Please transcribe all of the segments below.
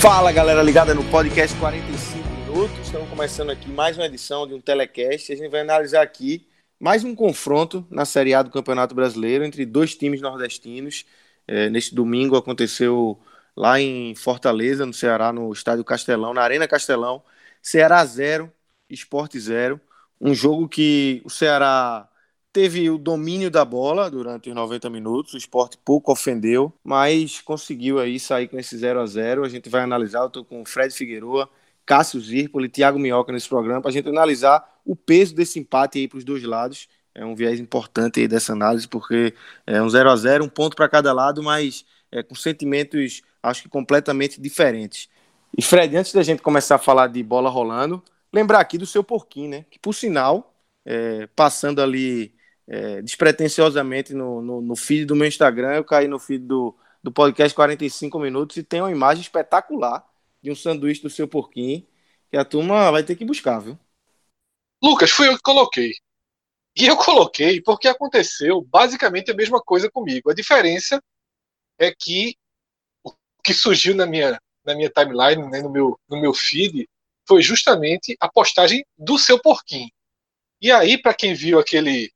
Fala galera ligada no podcast 45 minutos. Estamos começando aqui mais uma edição de um telecast. A gente vai analisar aqui mais um confronto na Série A do Campeonato Brasileiro entre dois times nordestinos. É, neste domingo aconteceu lá em Fortaleza, no Ceará, no Estádio Castelão, na Arena Castelão. Ceará 0, Esporte 0. Um jogo que o Ceará teve o domínio da bola durante os 90 minutos, o esporte pouco ofendeu, mas conseguiu aí sair com esse 0 a 0 A gente vai analisar, eu estou com o Fred Figueroa, Cássio Zirpoli, Thiago Minhoca nesse programa, para a gente analisar o peso desse empate aí para os dois lados. É um viés importante aí dessa análise, porque é um 0 a 0 um ponto para cada lado, mas é, com sentimentos, acho que completamente diferentes. E Fred, antes da gente começar a falar de bola rolando, lembrar aqui do seu porquinho, né? Que por sinal, é, passando ali é, despretensiosamente no, no, no, feed do meu Instagram, eu caí no feed do, do podcast 45 minutos e tem uma imagem espetacular de um sanduíche do seu porquinho que a turma vai ter que buscar, viu? Lucas, fui eu que coloquei. E eu coloquei porque aconteceu basicamente a mesma coisa comigo. A diferença é que o que surgiu na minha, na minha timeline, né, no, meu, no meu feed, foi justamente a postagem do seu porquinho. E aí, para quem viu aquele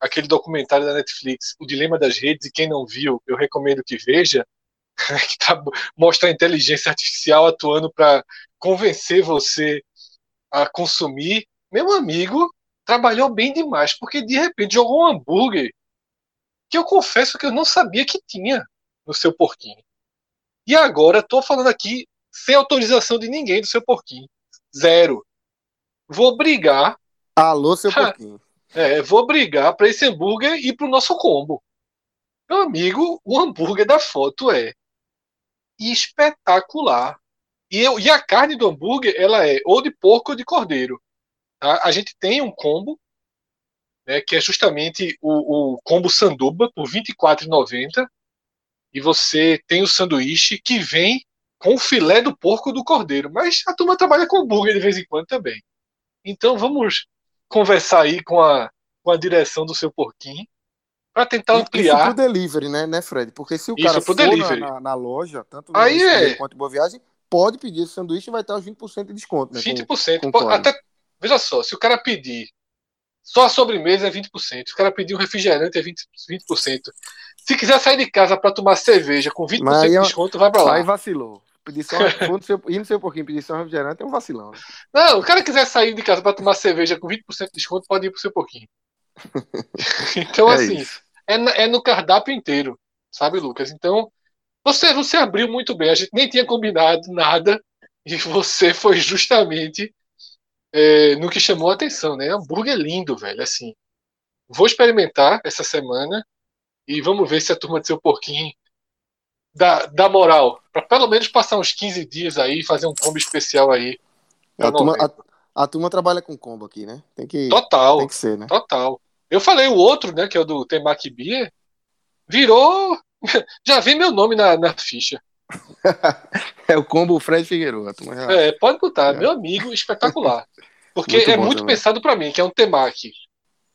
aquele documentário da Netflix, O Dilema das Redes, e quem não viu, eu recomendo que veja, que tá, mostra a inteligência artificial atuando para convencer você a consumir. Meu amigo trabalhou bem demais, porque de repente jogou um hambúrguer que eu confesso que eu não sabia que tinha no seu porquinho. E agora estou falando aqui sem autorização de ninguém do seu porquinho. Zero. Vou brigar. Alô, seu porquinho. É, vou brigar para esse hambúrguer ir para o nosso combo. Meu amigo, o hambúrguer da foto é espetacular. E, eu, e a carne do hambúrguer, ela é ou de porco ou de cordeiro. Tá? A gente tem um combo, né, que é justamente o, o combo sanduba, por R$ 24,90. E você tem o sanduíche que vem com o filé do porco ou do cordeiro. Mas a turma trabalha com hambúrguer de vez em quando também. Então vamos conversar aí com a, com a direção do seu porquinho para tentar ampliar. Isso pro delivery, né, né, Fred? Porque se o cara for na, na, na, loja, tanto no aí é... quanto Boa Viagem, pode pedir esse sanduíche e vai ter os 20% de desconto, né? 20%. Com, com até, veja só, se o cara pedir só a sobremesa é 20%. Se o cara pedir um refrigerante é 20%. 20%. Se quiser sair de casa para tomar cerveja com 20% Mas de é desconto, vai para lá. Aí vacilou. Pedir só, seu, ir no seu pouquinho pedir só um refrigerante é um vacilão. Né? Não, o cara quiser sair de casa para tomar cerveja com 20% de desconto, pode ir pro seu pouquinho. então, é assim, é, é, no cardápio inteiro, sabe, Lucas? Então, você, você abriu muito bem. A gente nem tinha combinado nada e você foi justamente é, no que chamou a atenção, né? Hambúrguer lindo, velho. Assim, vou experimentar essa semana e vamos ver se a turma do seu porquinho da, da moral, para pelo menos passar uns 15 dias aí, fazer um combo especial aí. A turma, a, a turma, trabalha com combo aqui, né? Tem que, total, tem que ser, né? Total. Eu falei o outro, né, que é o do Temaki Beer, virou. Já vi meu nome na, na ficha. é o combo Fred Figueiredo. Já... É, pode botar, é. meu amigo, espetacular. Porque muito é muito também. pensado para mim, que é um temaki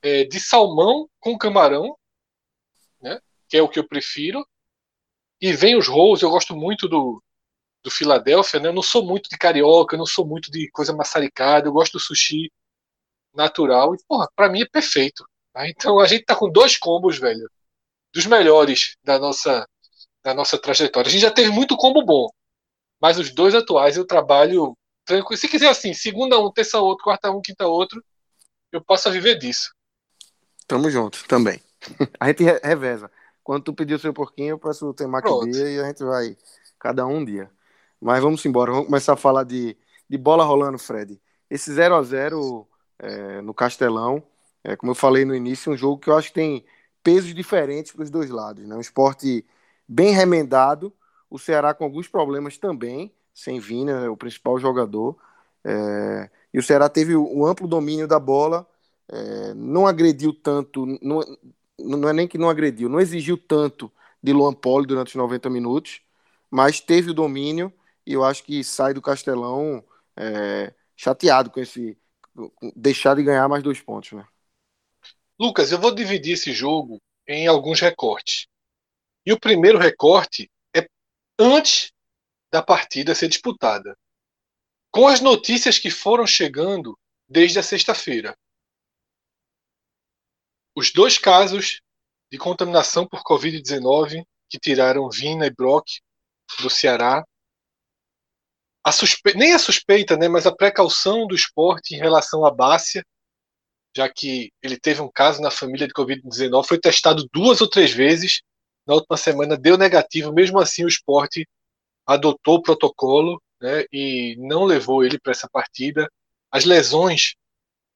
é, de salmão com camarão, né? Que é o que eu prefiro. E vem os rolls, eu gosto muito do, do Filadélfia, né? Eu não sou muito de carioca, eu não sou muito de coisa maçaricada, eu gosto do sushi natural. E, porra, pra mim é perfeito. Tá? Então a gente tá com dois combos, velho, dos melhores da nossa, da nossa trajetória. A gente já teve muito combo bom, mas os dois atuais eu trabalho tranquilo. Se quiser assim, segunda um, terça outro, quarta um, quinta outro, eu posso viver disso. Tamo junto, também. a gente reveza. Quando tu pedir o seu porquinho, eu peço o temaki dia e a gente vai cada um, dia. Mas vamos embora, vamos começar a falar de, de bola rolando, Fred. Esse 0 a 0 é, no Castelão, é, como eu falei no início, é um jogo que eu acho que tem pesos diferentes para os dois lados. Né? Um esporte bem remendado, o Ceará com alguns problemas também, sem Vina, o principal jogador. É, e o Ceará teve um amplo domínio da bola, é, não agrediu tanto, não, não é nem que não agrediu, não exigiu tanto de Luan Poli durante os 90 minutos, mas teve o domínio e eu acho que sai do Castelão é, chateado com esse deixar de ganhar mais dois pontos, né? Lucas, eu vou dividir esse jogo em alguns recortes. E o primeiro recorte é antes da partida ser disputada. Com as notícias que foram chegando desde a sexta-feira. Os dois casos de contaminação por Covid-19 que tiraram Vina e Brock do Ceará. A suspe... Nem a suspeita, né, mas a precaução do esporte em relação à Bácia, já que ele teve um caso na família de Covid-19, foi testado duas ou três vezes. Na última semana deu negativo, mesmo assim o esporte adotou o protocolo né, e não levou ele para essa partida. As lesões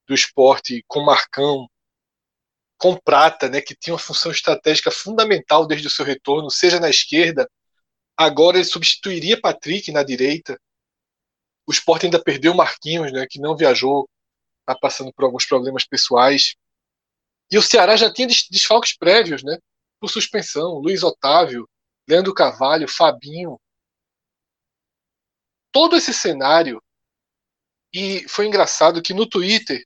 do esporte com Marcão, com Prata, né, que tinha uma função estratégica fundamental desde o seu retorno, seja na esquerda, agora ele substituiria Patrick na direita. O Sport ainda perdeu Marquinhos, né, que não viajou, está passando por alguns problemas pessoais. E o Ceará já tinha desfalques prévios, né, por suspensão, Luiz Otávio, Leandro Carvalho, Fabinho. Todo esse cenário e foi engraçado que no Twitter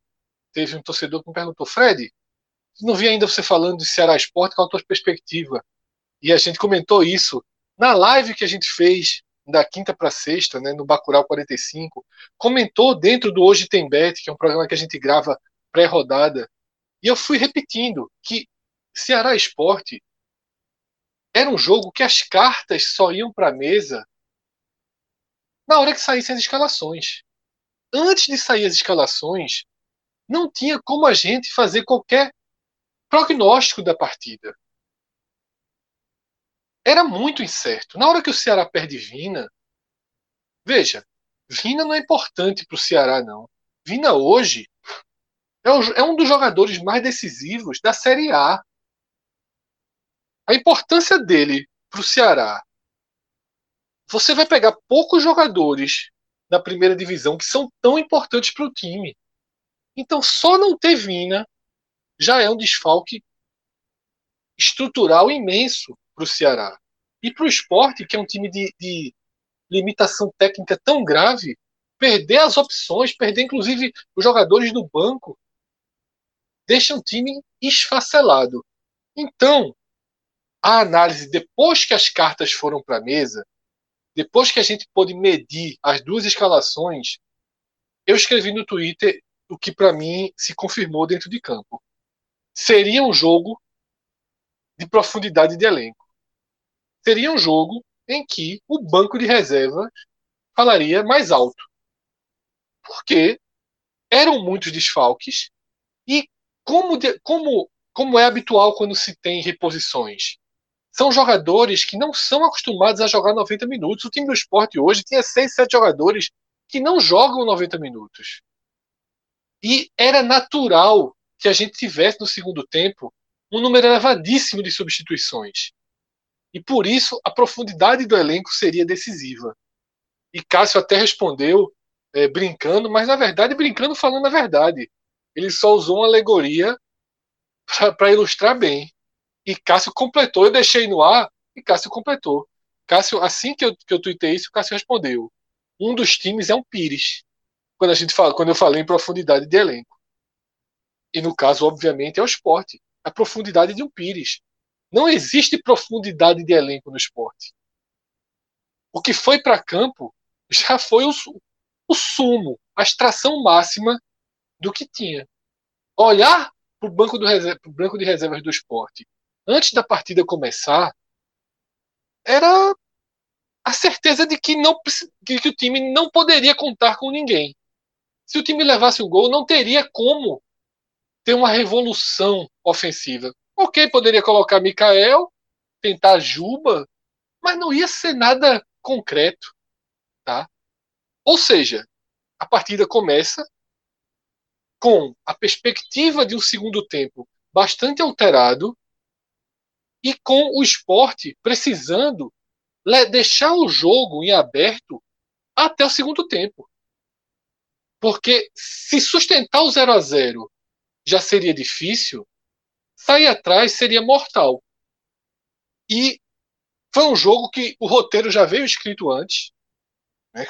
teve um torcedor que me perguntou, Fred, não vi ainda você falando de Ceará Esporte, qual a tua perspectiva? E a gente comentou isso na live que a gente fez da quinta para sexta, né, no Bacurau 45, comentou dentro do Hoje Tem Bet, que é um programa que a gente grava pré-rodada, e eu fui repetindo que Ceará Esporte era um jogo que as cartas só iam para a mesa na hora que saíssem as escalações. Antes de sair as escalações, não tinha como a gente fazer qualquer prognóstico da partida. Era muito incerto. Na hora que o Ceará perde Vina, veja, Vina não é importante para o Ceará, não. Vina hoje é um dos jogadores mais decisivos da Série A. A importância dele para o Ceará. Você vai pegar poucos jogadores da primeira divisão que são tão importantes para o time. Então, só não ter Vina já é um desfalque estrutural imenso para o Ceará. E para o esporte, que é um time de, de limitação técnica tão grave, perder as opções, perder inclusive os jogadores do banco, deixa um time esfacelado. Então, a análise, depois que as cartas foram para a mesa, depois que a gente pôde medir as duas escalações, eu escrevi no Twitter o que para mim se confirmou dentro de campo seria um jogo de profundidade de elenco. Seria um jogo em que o banco de reservas falaria mais alto. Porque eram muitos desfalques e como, de, como, como é habitual quando se tem reposições, são jogadores que não são acostumados a jogar 90 minutos. O time do esporte hoje tinha 6, 7 jogadores que não jogam 90 minutos. E era natural que a gente tivesse no segundo tempo um número elevadíssimo de substituições. E por isso a profundidade do elenco seria decisiva. E Cássio até respondeu é, brincando, mas na verdade brincando falando a verdade. Ele só usou uma alegoria para ilustrar bem. E Cássio completou. Eu deixei no ar e Cássio completou. Cássio, assim que eu, que eu tuitei isso, Cássio respondeu. Um dos times é um Pires. Quando, a gente fala, quando eu falei em profundidade de elenco. E no caso, obviamente, é o esporte. A profundidade de um Pires. Não existe profundidade de elenco no esporte. O que foi para campo já foi o, o sumo, a extração máxima do que tinha. Olhar para o banco, banco de reservas do esporte antes da partida começar era a certeza de que, não, que, que o time não poderia contar com ninguém. Se o time levasse um gol, não teria como ter uma revolução ofensiva. Ok, poderia colocar Mikael, tentar Juba, mas não ia ser nada concreto, tá? Ou seja, a partida começa com a perspectiva de um segundo tempo bastante alterado e com o esporte precisando deixar o jogo em aberto até o segundo tempo. Porque se sustentar o 0 a 0 já seria difícil, sair atrás seria mortal. E foi um jogo que o roteiro já veio escrito antes, né,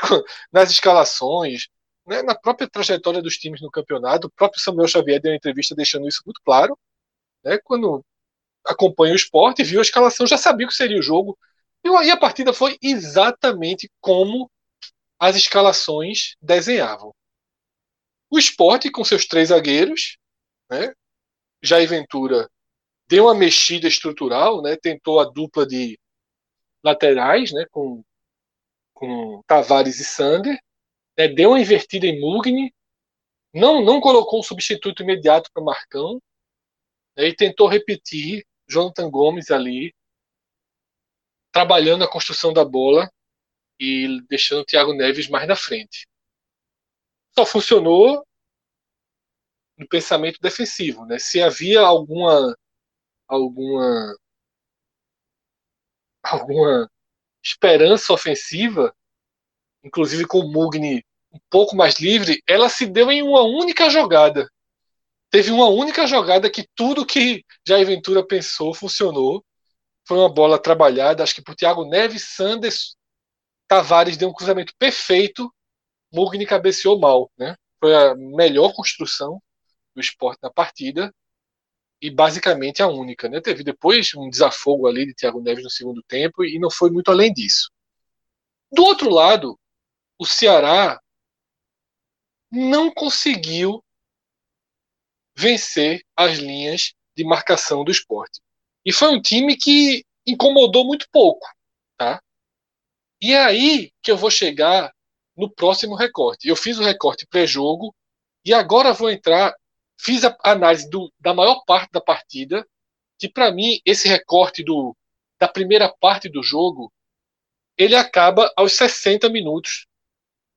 nas escalações, né, na própria trajetória dos times no campeonato. O próprio Samuel Xavier deu uma entrevista deixando isso muito claro. Né, quando acompanha o esporte, viu a escalação, já sabia o que seria o jogo. E aí a partida foi exatamente como as escalações desenhavam. O esporte, com seus três zagueiros, né, Jair Ventura deu uma mexida estrutural, né, tentou a dupla de laterais, né, com, com Tavares e Sander, né, deu uma invertida em Mugni, não, não colocou um substituto imediato para Marcão, né, e tentou repetir Jonathan Gomes ali, trabalhando a construção da bola e deixando o Thiago Neves mais na frente. Só funcionou no pensamento defensivo, né? Se havia alguma alguma alguma esperança ofensiva, inclusive com o Mugni um pouco mais livre, ela se deu em uma única jogada. Teve uma única jogada que tudo que Jair Ventura pensou funcionou. Foi uma bola trabalhada, acho que por Thiago Neves, Sanders, Tavares deu um cruzamento perfeito, Mugni cabeceou mal, né? Foi a melhor construção do esporte na partida e basicamente a única. Né? Teve depois um desafogo ali de Thiago Neves no segundo tempo e não foi muito além disso. Do outro lado, o Ceará não conseguiu vencer as linhas de marcação do esporte. E foi um time que incomodou muito pouco. Tá? E é aí que eu vou chegar no próximo recorte. Eu fiz o recorte pré-jogo e agora vou entrar Fiz a análise do, da maior parte da partida, que para mim esse recorte do, da primeira parte do jogo, ele acaba aos 60 minutos,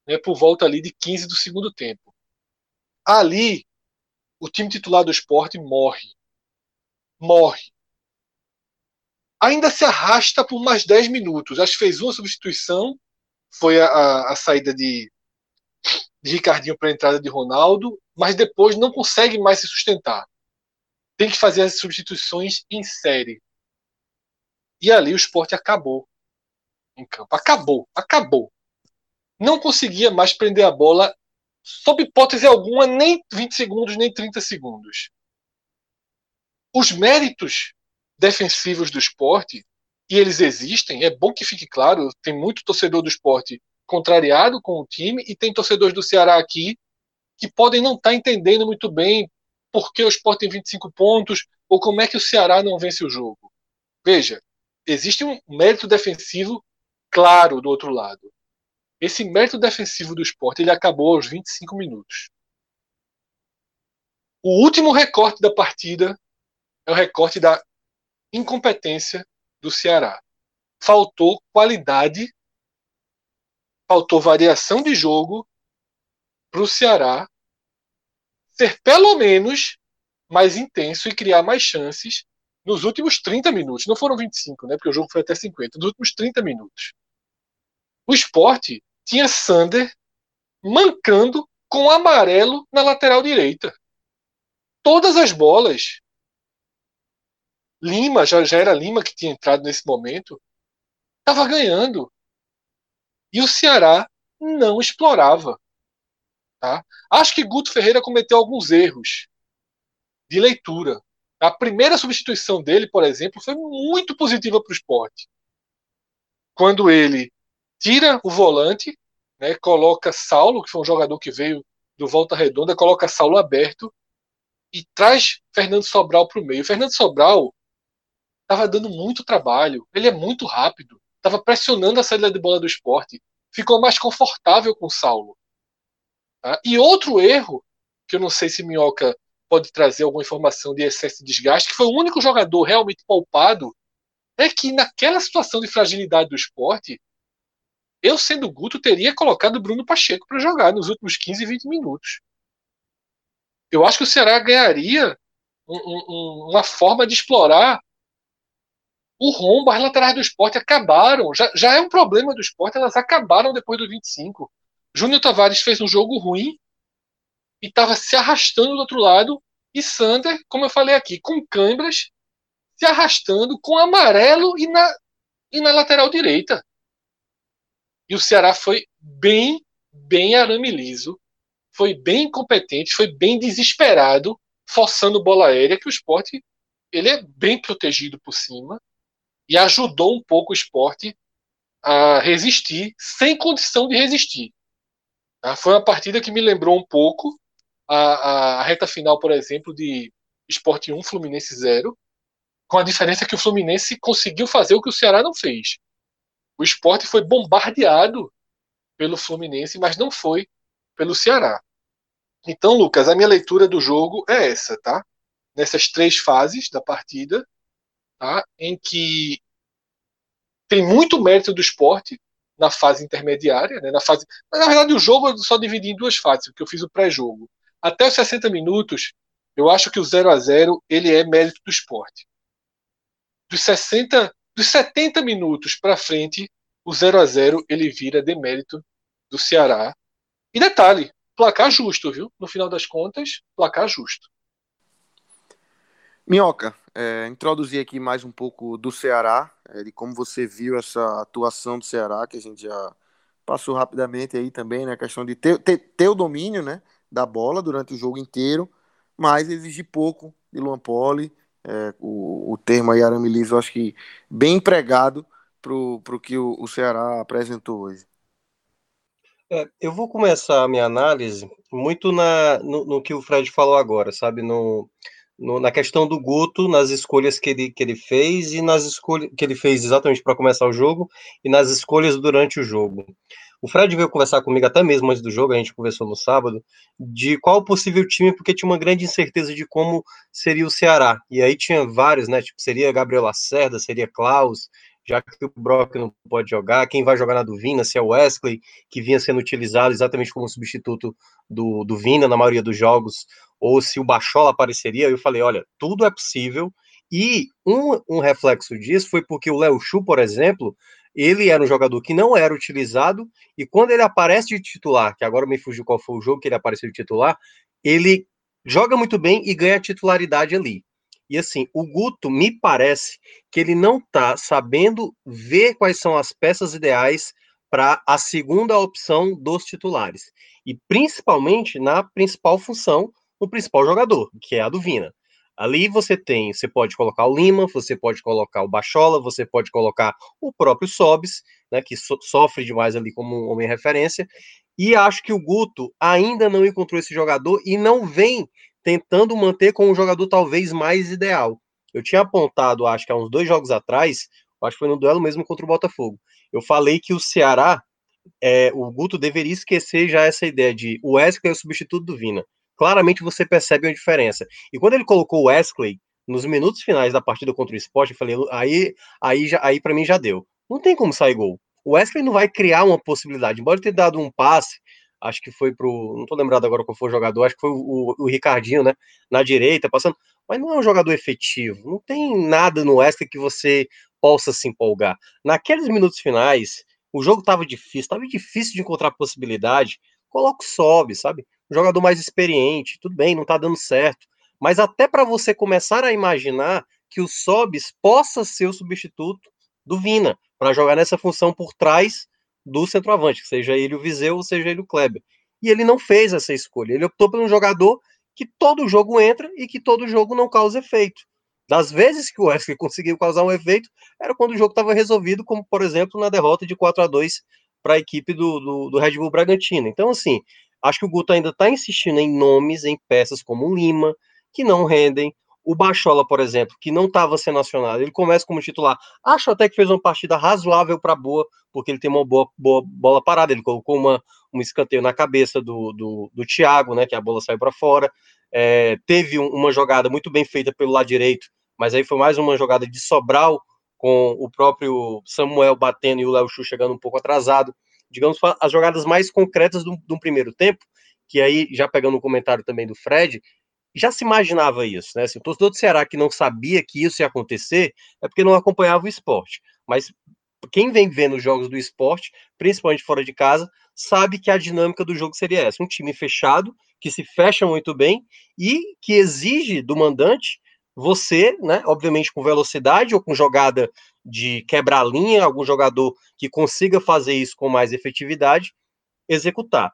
né, por volta ali de 15 do segundo tempo. Ali, o time titular do esporte morre. Morre. Ainda se arrasta por mais 10 minutos. Acho que fez uma substituição, foi a, a, a saída de, de Ricardinho para a entrada de Ronaldo, mas depois não consegue mais se sustentar. Tem que fazer as substituições em série. E ali o esporte acabou em campo. Acabou, acabou. Não conseguia mais prender a bola, sob hipótese alguma, nem 20 segundos, nem 30 segundos. Os méritos defensivos do esporte, e eles existem, é bom que fique claro, tem muito torcedor do esporte contrariado com o time e tem torcedores do Ceará aqui que podem não estar tá entendendo muito bem por que o Sport tem 25 pontos ou como é que o Ceará não vence o jogo. Veja, existe um mérito defensivo claro do outro lado. Esse mérito defensivo do esporte ele acabou aos 25 minutos. O último recorte da partida é o recorte da incompetência do Ceará. Faltou qualidade faltou variação de jogo para o Ceará ser pelo menos mais intenso e criar mais chances nos últimos 30 minutos. Não foram 25, né? Porque o jogo foi até 50. Nos últimos 30 minutos. O esporte tinha Sander mancando com amarelo na lateral direita. Todas as bolas. Lima, já, já era Lima que tinha entrado nesse momento, estava ganhando. E o Ceará não explorava. Tá? Acho que Guto Ferreira cometeu alguns erros de leitura. A primeira substituição dele, por exemplo, foi muito positiva para o esporte. Quando ele tira o volante, né, coloca Saulo, que foi um jogador que veio do Volta Redonda, coloca Saulo aberto e traz Fernando Sobral para o meio. Fernando Sobral estava dando muito trabalho, ele é muito rápido estava pressionando a saída de bola do esporte, ficou mais confortável com o Saulo. Tá? E outro erro, que eu não sei se Minhoca pode trazer alguma informação de excesso de desgaste, que foi o único jogador realmente poupado, é que naquela situação de fragilidade do esporte, eu, sendo Guto, teria colocado Bruno Pacheco para jogar nos últimos 15, 20 minutos. Eu acho que o Ceará ganharia um, um, uma forma de explorar o rombo, as laterais do esporte acabaram. Já, já é um problema do esporte, elas acabaram depois do 25. Júnior Tavares fez um jogo ruim e estava se arrastando do outro lado. E Sander, como eu falei aqui, com câimbras, se arrastando com amarelo e na, e na lateral direita. E o Ceará foi bem, bem arame liso, foi bem incompetente, foi bem desesperado, forçando bola aérea, que o esporte ele é bem protegido por cima e ajudou um pouco o esporte a resistir, sem condição de resistir. Tá? Foi uma partida que me lembrou um pouco a, a reta final, por exemplo, de Esporte 1, Fluminense 0, com a diferença que o Fluminense conseguiu fazer o que o Ceará não fez. O esporte foi bombardeado pelo Fluminense, mas não foi pelo Ceará. Então, Lucas, a minha leitura do jogo é essa, tá? Nessas três fases da partida, tá? Em que tem muito mérito do esporte na fase intermediária, né? Na fase, mas, na verdade o jogo eu só dividi em duas fases, porque eu fiz o pré-jogo. Até os 60 minutos, eu acho que o 0 a 0 ele é mérito do esporte. Dos 60, dos 70 minutos para frente, o 0 a 0 ele vira demérito do Ceará. E detalhe, placar justo, viu? No final das contas, placar justo. Minhoca, é, introduzir aqui mais um pouco do Ceará, é, de como você viu essa atuação do Ceará, que a gente já passou rapidamente aí também, né? Questão de ter, ter, ter o domínio, né? Da bola durante o jogo inteiro, mas exigir pouco de Luan Poli. É, o, o termo aí, Arame Liso, acho que bem empregado para o que o Ceará apresentou hoje. É, eu vou começar a minha análise muito na, no, no, que o Fred falou agora, sabe? No, no, na questão do Guto, nas escolhas que ele, que ele fez e nas escolhas que ele fez exatamente para começar o jogo e nas escolhas durante o jogo. O Fred veio conversar comigo até mesmo antes do jogo, a gente conversou no sábado, de qual possível time, porque tinha uma grande incerteza de como seria o Ceará. E aí tinha vários, né? Tipo, seria Gabriel Lacerda, seria Klaus, já que o Brock não pode jogar, quem vai jogar na do Vina, se é o Wesley, que vinha sendo utilizado exatamente como substituto do, do Vina na maioria dos jogos, ou se o Bachola apareceria, eu falei, olha, tudo é possível, e um, um reflexo disso foi porque o Léo Chu, por exemplo, ele era um jogador que não era utilizado, e quando ele aparece de titular, que agora me fugiu qual foi o jogo que ele apareceu de titular, ele joga muito bem e ganha titularidade ali. E assim, o Guto me parece que ele não está sabendo ver quais são as peças ideais para a segunda opção dos titulares. E principalmente na principal função, o principal jogador, que é a do Vina. Ali você tem, você pode colocar o Lima, você pode colocar o Bachola, você pode colocar o próprio Sobis, né, que so, sofre demais ali como homem referência. E acho que o Guto ainda não encontrou esse jogador e não vem tentando manter com um jogador talvez mais ideal. Eu tinha apontado, acho que há uns dois jogos atrás, acho que foi no duelo mesmo contra o Botafogo. Eu falei que o Ceará, é, o Guto deveria esquecer já essa ideia de o Wesley é o substituto do Vina. Claramente você percebe a diferença. E quando ele colocou o Wesley nos minutos finais da partida contra o Sport, eu falei, aí, aí, já, aí para mim já deu. Não tem como sair gol. O Wesley não vai criar uma possibilidade. Embora ter dado um passe acho que foi pro. Não tô lembrado agora qual foi o jogador, acho que foi o, o, Ricardinho, né? Na direita, passando. Mas não é um jogador efetivo. Não tem nada no Wesley que você possa se empolgar. Naqueles minutos finais, o jogo tava difícil, tava difícil de encontrar possibilidade. Coloca o sobe, sabe? Um jogador mais experiente, tudo bem, não tá dando certo. Mas até para você começar a imaginar que o Sobis possa ser o substituto do Vina, para jogar nessa função por trás do centroavante, seja ele o Viseu ou seja ele o Kleber. E ele não fez essa escolha. Ele optou por um jogador que todo jogo entra e que todo jogo não causa efeito. Das vezes que o Wesley conseguiu causar um efeito, era quando o jogo estava resolvido, como por exemplo na derrota de 4 a 2 para a equipe do, do, do, Red Bull Bragantino. Então, assim, acho que o Guto ainda está insistindo em nomes, em peças como o Lima, que não rendem, o Bachola, por exemplo, que não estava sendo acionado, ele começa como titular. Acho até que fez uma partida razoável para boa, porque ele tem uma boa, boa bola parada. Ele colocou uma, um escanteio na cabeça do, do, do Thiago, né? Que a bola saiu para fora. é, teve um, uma jogada muito bem feita pelo lado direito, mas aí foi mais uma jogada de Sobral, com o próprio Samuel batendo e o Léo Chu chegando um pouco atrasado. Digamos, as jogadas mais concretas do, do primeiro tempo, que aí, já pegando o comentário também do Fred, já se imaginava isso, né? Assim, o torcedor do Ceará que não sabia que isso ia acontecer é porque não acompanhava o esporte. Mas quem vem vendo os jogos do esporte, principalmente fora de casa, sabe que a dinâmica do jogo seria essa: um time fechado, que se fecha muito bem e que exige do mandante você, né, obviamente com velocidade ou com jogada de quebrar linha, algum jogador que consiga fazer isso com mais efetividade, executar.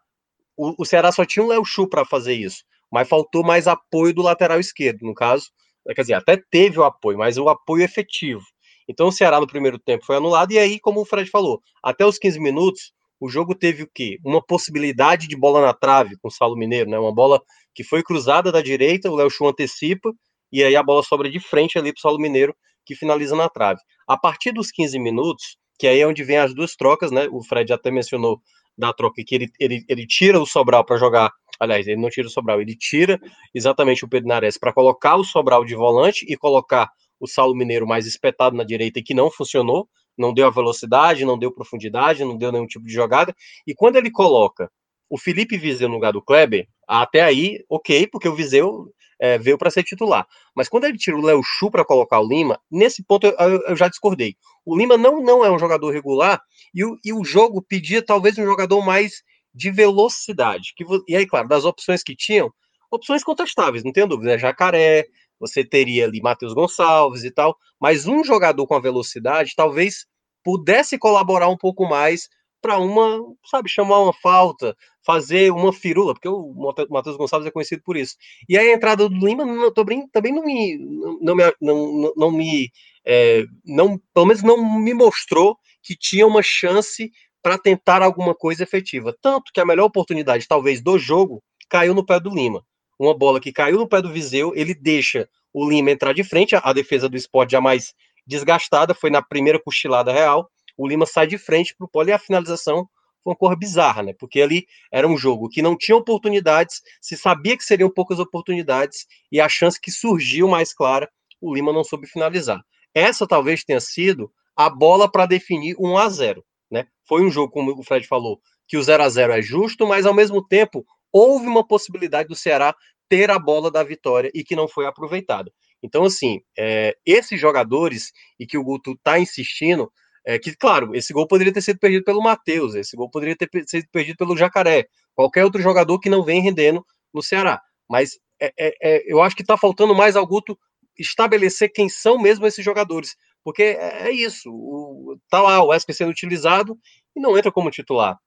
O, o Ceará só tinha um Léo Chu para fazer isso, mas faltou mais apoio do lateral esquerdo, no caso, quer dizer, até teve o apoio, mas o apoio efetivo. Então o Ceará no primeiro tempo foi anulado, e aí, como o Fred falou, até os 15 minutos, o jogo teve o quê? Uma possibilidade de bola na trave com o Saulo Mineiro, né? Uma bola que foi cruzada da direita, o Léo Chu antecipa, e aí a bola sobra de frente ali para o Saulo Mineiro, que finaliza na trave. A partir dos 15 minutos, que aí é onde vem as duas trocas, né? O Fred até mencionou da troca que ele, ele, ele tira o Sobral para jogar. Aliás, ele não tira o Sobral, ele tira exatamente o Pedro Nares para colocar o Sobral de volante e colocar o Saulo Mineiro mais espetado na direita e que não funcionou, não deu a velocidade, não deu profundidade, não deu nenhum tipo de jogada. E quando ele coloca o Felipe Viseu no lugar do Kleber, até aí, ok, porque o Viseu é, veio para ser titular. Mas quando ele tira o Léo Chu para colocar o Lima, nesse ponto eu, eu, já discordei. O Lima não, não é um jogador regular e o, e o jogo pedia talvez um jogador mais de velocidade. Que, e aí, claro, das opções que tinham, opções contestáveis, não tenho dúvida. Né? Jacaré, você teria ali Matheus Gonçalves e tal, mas um jogador com a velocidade talvez pudesse colaborar um pouco mais para uma, sabe, chamar uma falta, fazer uma firula, porque o Matheus Gonçalves é conhecido por isso. E a entrada do Lima não, também, também não me, não me, não, não me é, não, pelo menos não me mostrou que tinha uma chance para tentar alguma coisa efetiva. Tanto que a melhor oportunidade, talvez, do jogo caiu no pé do Lima. Uma bola que caiu no pé do Viseu, ele deixa o Lima entrar de frente, a, a defesa do esporte já mais desgastada, foi na primeira cochilada real, o Lima sai de frente para o pole e a finalização foi uma cor bizarra, né? Porque ali era um jogo que não tinha oportunidades, se sabia que seriam poucas oportunidades e a chance que surgiu mais clara, o Lima não soube finalizar. Essa talvez tenha sido a bola para definir 1 a 0, né? Foi um jogo, como o Fred falou, que o 0 a 0 é justo, mas ao mesmo tempo houve uma possibilidade do Ceará ter a bola da vitória e que não foi aproveitada. Então, assim, é, esses jogadores e que o Guto está insistindo é que, claro, esse gol poderia ter sido perdido pelo Matheus, esse gol poderia ter sido perdido pelo Jacaré, qualquer outro jogador que não vem rendendo no Ceará. Mas é, é, é eu acho que está faltando mais ao Guto estabelecer quem são mesmo esses jogadores. Porque é, é isso, o, tá lá o Wesley sendo utilizado e não entra como titular.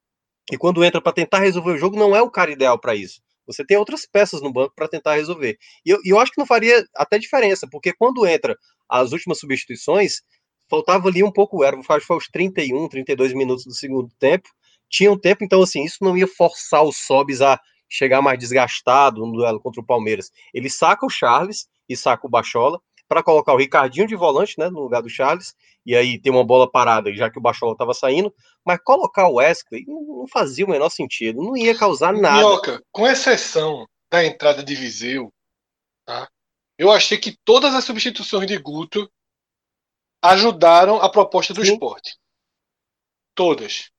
E quando entra para tentar resolver o jogo, não é o cara ideal para isso. Você tem outras peças no banco para tentar resolver. E eu, eu acho que não faria até diferença, porque quando entra as últimas substituições, faltava ali um pouco, era, acho que foi os 31, 32 minutos do segundo tempo. Tinha um tempo, então, assim, isso não ia forçar o Sobis a chegar mais desgastado no duelo contra o Palmeiras. Ele saca o Charles e saca o Bachola para colocar o Ricardinho de volante, né, no lugar do Charles, e aí tem uma bola parada, já que o Bachola estava saindo, mas colocar o Wesley não fazia o menor sentido, não ia causar nada. Minhoca, com exceção da entrada de Viseu, tá? eu achei que todas as substituições de Guto ajudaram a proposta do Sim. esporte. Todas.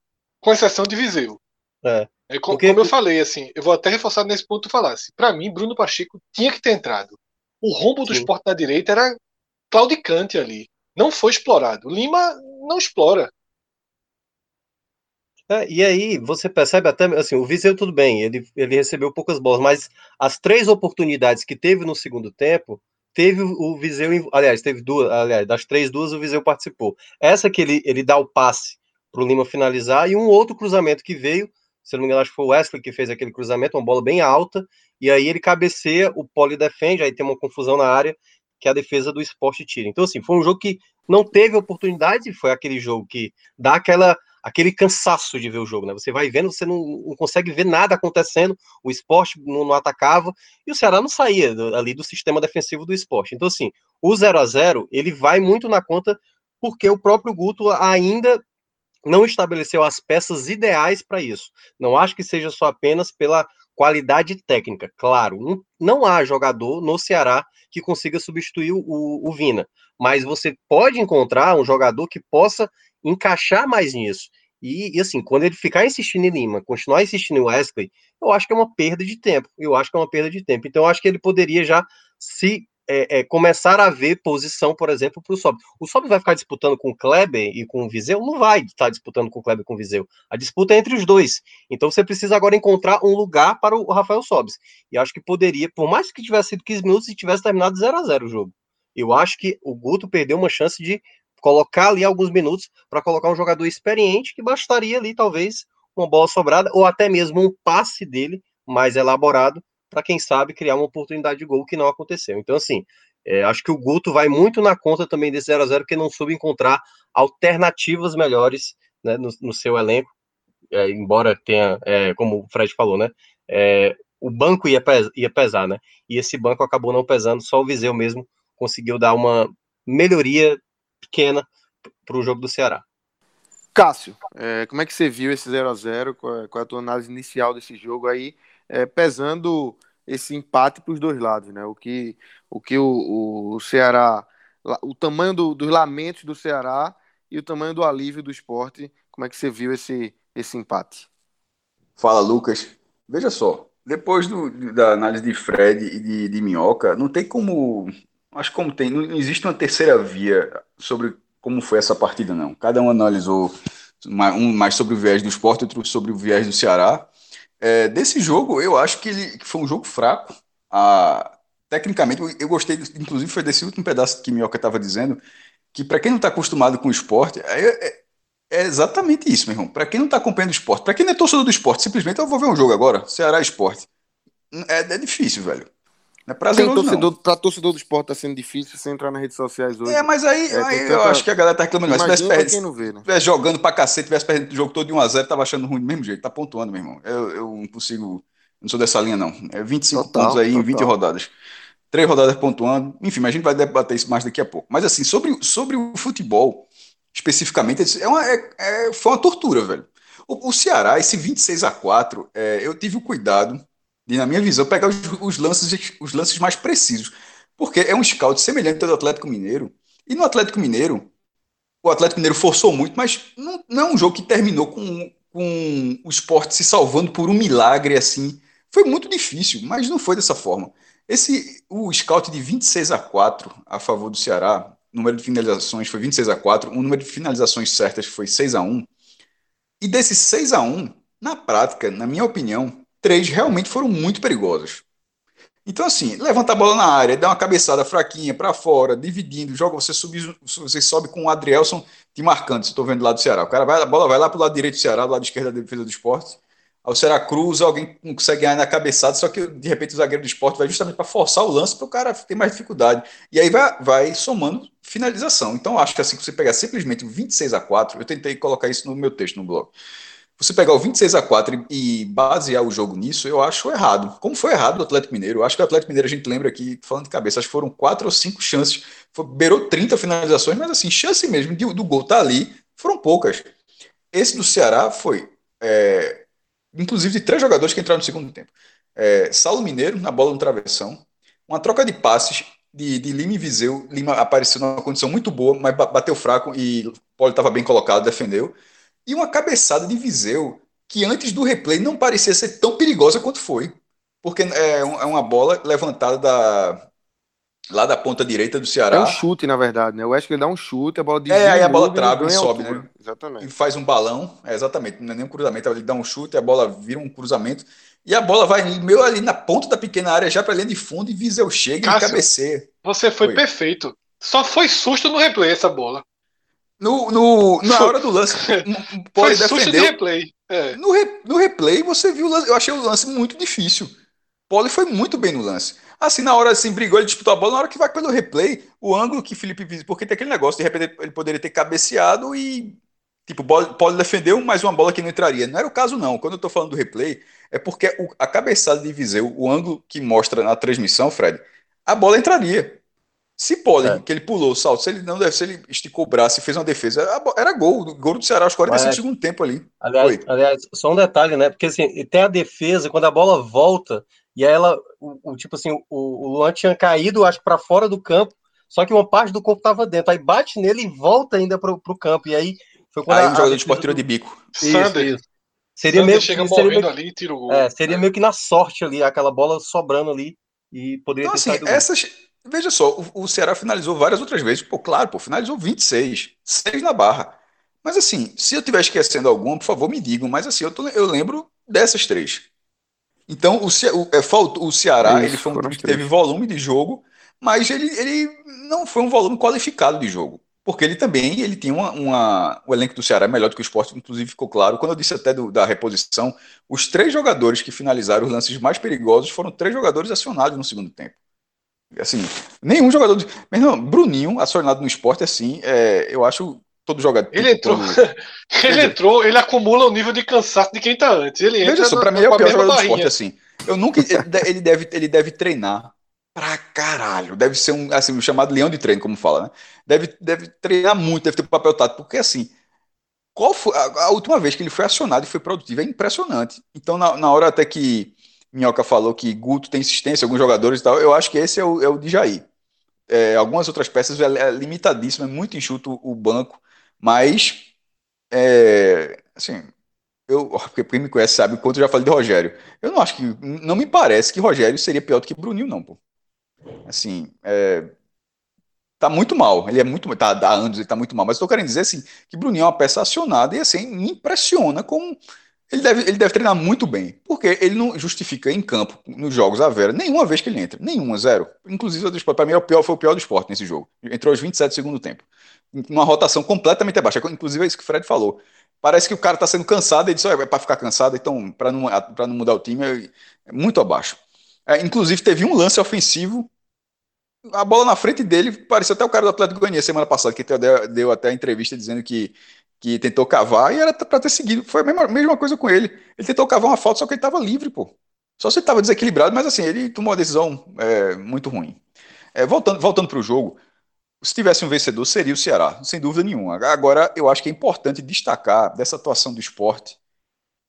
Com exceção de Viseu. É. É, como, Porque... como eu falei, assim, eu vou até reforçar nesse ponto falasse. Para mim, Bruno Pacheco tinha que ter entrado. O rombo do Sim. esporte da direita era claudicante ali. Não foi explorado. Lima não explora. É, e aí você percebe até assim, o Viseu tudo bem, ele, ele recebeu poucas bolas, mas as três oportunidades que teve no segundo tempo, teve o Viseu, aliás, teve duas, aliás, das três, duas o Viseu participou. Essa que ele, ele dá o passe para o Lima finalizar, e um outro cruzamento que veio, se não me engano, acho que foi o Wesley que fez aquele cruzamento, uma bola bem alta, e aí ele cabeceia, o Poli defende, aí tem uma confusão na área, que a defesa do esporte tira. Então, assim, foi um jogo que não teve oportunidade, foi aquele jogo que dá aquela aquele cansaço de ver o jogo, né? Você vai vendo, você não, não consegue ver nada acontecendo, o esporte não, não, atacava, e o Ceará não saía do, ali do sistema defensivo do esporte. Então, assim, o 0 a 0 ele vai muito na conta porque o próprio Guto ainda não estabeleceu as peças ideais para isso. Não acho que seja só apenas pela qualidade técnica, claro. Não há jogador no Ceará que consiga substituir o, o Vina, mas você pode encontrar um jogador que possa encaixar mais nisso. E, e, assim, quando ele ficar insistindo em Lima, continuar insistindo em Wesley, eu acho que é uma perda de tempo. Eu acho que é uma perda de tempo. Então, eu acho que ele poderia já se é, é, começar a ver posição, por exemplo, para o Sob. O Sob vai ficar disputando com o Kleber e com o Viseu? Não vai estar disputando com o Kleber e com o Viseu. A disputa é entre os dois. Então você precisa agora encontrar um lugar para o Rafael Sobes. E acho que poderia, por mais que tivesse sido 15 minutos e tivesse terminado 0 a 0 o jogo. Eu acho que o Guto perdeu uma chance de colocar ali alguns minutos para colocar um jogador experiente que bastaria ali, talvez, uma bola sobrada ou até mesmo um passe dele mais elaborado para quem sabe criar uma oportunidade de gol que não aconteceu. Então, assim, é, acho que o Guto vai muito na conta também desse 0 a 0 porque não soube encontrar alternativas melhores né, no, no, seu elenco, é, embora tenha, é, como o Fred falou, né? É, o banco ia, pes ia pesar, né? E esse banco acabou não pesando, só o Viseu mesmo conseguiu dar uma melhoria pequena para o jogo do Ceará. Cássio, é, como é que você viu esse 0 a 0 qual, é, qual é a tua análise inicial desse jogo aí, é, pesando esse empate para os dois lados, né? O que o, que o, o Ceará, o tamanho do, dos lamentos do Ceará e o tamanho do alívio do esporte, como é que você viu esse, esse empate? Fala, Lucas. Veja só, depois do, da análise de Fred e de, de Minhoca, não tem como. Acho como tem, não existe uma terceira via sobre como foi essa partida, não. Cada um analisou um mais sobre o viés do esporte, outro sobre o viés do Ceará. É, desse jogo, eu acho que ele que foi um jogo fraco. Ah, tecnicamente, eu gostei, inclusive foi desse último pedaço que Minhoca estava dizendo, que para quem não está acostumado com o esporte, é, é, é exatamente isso, meu irmão. Para quem não está acompanhando o esporte, para quem não é torcedor do esporte, simplesmente eu vou ver um jogo agora, Ceará Esporte. É, é difícil, velho. Não é prazeroso, torcedor, não. Pra torcedor do esporte tá sendo difícil você entrar nas redes sociais hoje. É, mas aí, é, aí eu acho que a galera tá reclamando. Mas se tivesse, né? tivesse jogando pra cacete, tivesse perdendo o jogo todo de 1x0, tava achando ruim do mesmo jeito. Tá pontuando, meu irmão. Eu, eu não consigo. Não sou dessa linha, não. É 25 total, pontos aí total. em 20 rodadas. Três rodadas pontuando. Enfim, mas a gente vai debater isso mais daqui a pouco. Mas assim, sobre, sobre o futebol, especificamente, é uma, é, é, foi uma tortura, velho. O, o Ceará, esse 26 a 4 é, eu tive o cuidado na minha visão, pegar os, os, lances, os lances mais precisos. Porque é um scout semelhante ao do Atlético Mineiro. E no Atlético Mineiro, o Atlético Mineiro forçou muito, mas não, não é um jogo que terminou com, com o esporte se salvando por um milagre assim. Foi muito difícil, mas não foi dessa forma. Esse o scout de 26 a 4 a favor do Ceará, o número de finalizações foi 26 a 4, o número de finalizações certas foi 6 a 1. E desses 6 a 1, na prática, na minha opinião, três realmente foram muito perigosos. Então, assim, levanta a bola na área, dá uma cabeçada fraquinha para fora, dividindo, joga, você, subir, você sobe com o Adrielson te marcando, se estou vendo do lado do Ceará. O cara vai, a bola vai lá para o lado direito do Ceará, do lado esquerdo da defesa do esporte. Aí o Ceará cruza, alguém consegue ganhar na cabeçada, só que de repente o zagueiro do esporte vai justamente para forçar o lance para o cara ter mais dificuldade. E aí vai, vai somando finalização. Então, acho que assim, que você pegar simplesmente 26 a 4, eu tentei colocar isso no meu texto no blog você pegar o 26 a 4 e basear o jogo nisso, eu acho errado. Como foi errado o Atlético Mineiro? Eu acho que o Atlético Mineiro, a gente lembra aqui, falando de cabeça, acho que foram quatro ou cinco chances. Foi, beirou 30 finalizações, mas assim, chance mesmo de, do gol tá ali, foram poucas. Esse do Ceará foi, é, inclusive, de três jogadores que entraram no segundo tempo. É, Saulo Mineiro, na bola no travessão, uma troca de passes de, de Lima e Viseu. Lima apareceu numa condição muito boa, mas bateu fraco e o Paulo estava bem colocado, defendeu. E uma cabeçada de Viseu que antes do replay não parecia ser tão perigosa quanto foi. Porque é, é uma bola levantada da, lá da ponta direita do Ceará. É um chute, na verdade, né? Eu acho que ele dá um chute, a bola desvia. É, aí a bola trava e sobe, altura. né? Exatamente. E faz um balão, é, exatamente, não é nem um cruzamento, ele dá um chute, a bola vira um cruzamento. E a bola vai meio ali na ponta da pequena área, já para linha de fundo, e Viseu chega Cássio, e cabeceia. Você foi, foi perfeito. Só foi susto no replay essa bola. No, no, na hora do lance, pode defender. De replay. É. No, re, no replay, você viu, eu achei o lance muito difícil. Poli foi muito bem no lance. Assim, na hora assim, brigou, ele disputou a bola, na hora que vai pelo replay, o ângulo que Felipe viu, porque tem aquele negócio, de repente ele poderia ter cabeceado e, tipo, Poli defendeu, mas uma bola que não entraria. Não era o caso, não. Quando eu tô falando do replay, é porque o, a cabeçada de Viseu, o ângulo que mostra na transmissão, Fred, a bola entraria. Se pode, é. que ele pulou o salto, se ele não deve, se ele esticou o braço e fez uma defesa, era gol, gol do Ceará aos 45 Mas, segundo tempo ali. Aliás, aliás, só um detalhe, né? Porque assim, tem a defesa, quando a bola volta, e aí ela, o, o tipo assim, o, o Luan tinha caído, acho que para fora do campo, só que uma parte do corpo estava dentro. Aí bate nele e volta ainda pro, pro campo. E aí foi quando aí a, o jogador de esporte tirou de bico. Isso, Sander. Isso. Seria Sander meio chega que, seria meio, ali e tira o gol. É, seria é. meio que na sorte ali, aquela bola sobrando ali e poderia então, ter assim, essas Veja só, o, o, Ceará finalizou várias outras vezes. Pô, claro, pô, finalizou 26, 6 na barra. Mas assim, se eu estiver esquecendo alguma, por favor, me digam. Mas assim, eu, tô, eu lembro dessas três. Então, o, Ce, o, é, o Ceará, Isso, ele foi um time que teve volume de jogo, mas ele, ele não foi um volume qualificado de jogo. Porque ele também ele tinha uma, uma, O elenco do Ceará é melhor do que o esporte, inclusive ficou claro. Quando eu disse até do, da reposição, os três jogadores que finalizaram os lances mais perigosos foram três jogadores acionados no segundo tempo. Assim, nenhum jogador. De... Mas não, Bruninho, acionado no esporte, assim, é, eu acho todo jogador. Ele entrou, ele entrou, ele acumula o nível de cansaço de quem tá antes. Ele Veja só, pra mim é o pior jogador barrinha. do esporte, assim. Eu nunca. ele, deve, ele deve treinar pra caralho. Deve ser um, assim, um chamado leão de treino, como fala, né? Deve, deve treinar muito, deve ter papel tático, porque assim. Qual foi a, a, última vez que ele foi acionado e foi produtivo? É impressionante. Então, na, na hora até que Minhoca falou que Guto tem insistência, alguns jogadores e tal. Eu acho que esse é o, é o de Jair. É, algumas outras peças é, limitadíssimo, é muito enxuto o banco, mas é, assim, eu, porque quem me conhece sabe o quanto eu já falei de Rogério. Eu não acho que, não me parece que Rogério seria pior do que Bruninho, não, pô. Assim, é, tá muito mal. Ele é muito, tá há anos ele tá muito mal. Mas estou querendo dizer assim que Bruninho é uma peça acionada e assim me impressiona com ele deve, ele deve treinar muito bem, porque ele não justifica em campo, nos jogos a Vera, nenhuma vez que ele entra. Nenhuma, zero. Inclusive, para mim, é o pior, foi o pior do esporte nesse jogo. Entrou aos 27 do segundo tempo. Uma rotação completamente abaixo. Inclusive, é isso que o Fred falou. Parece que o cara está sendo cansado, ele disse: é para ficar cansado, então, para não, não mudar o time, é, é muito abaixo. É, inclusive, teve um lance ofensivo. A bola na frente dele, parecia até o cara do Atlético Goianiense semana passada, que deu, deu até a entrevista dizendo que que tentou cavar e era para ter seguido. Foi a mesma, mesma coisa com ele. Ele tentou cavar uma falta, só que ele estava livre, pô. Só se ele estava desequilibrado, mas assim, ele tomou uma decisão é, muito ruim. É, voltando voltando para o jogo, se tivesse um vencedor, seria o Ceará, sem dúvida nenhuma. Agora, eu acho que é importante destacar dessa atuação do esporte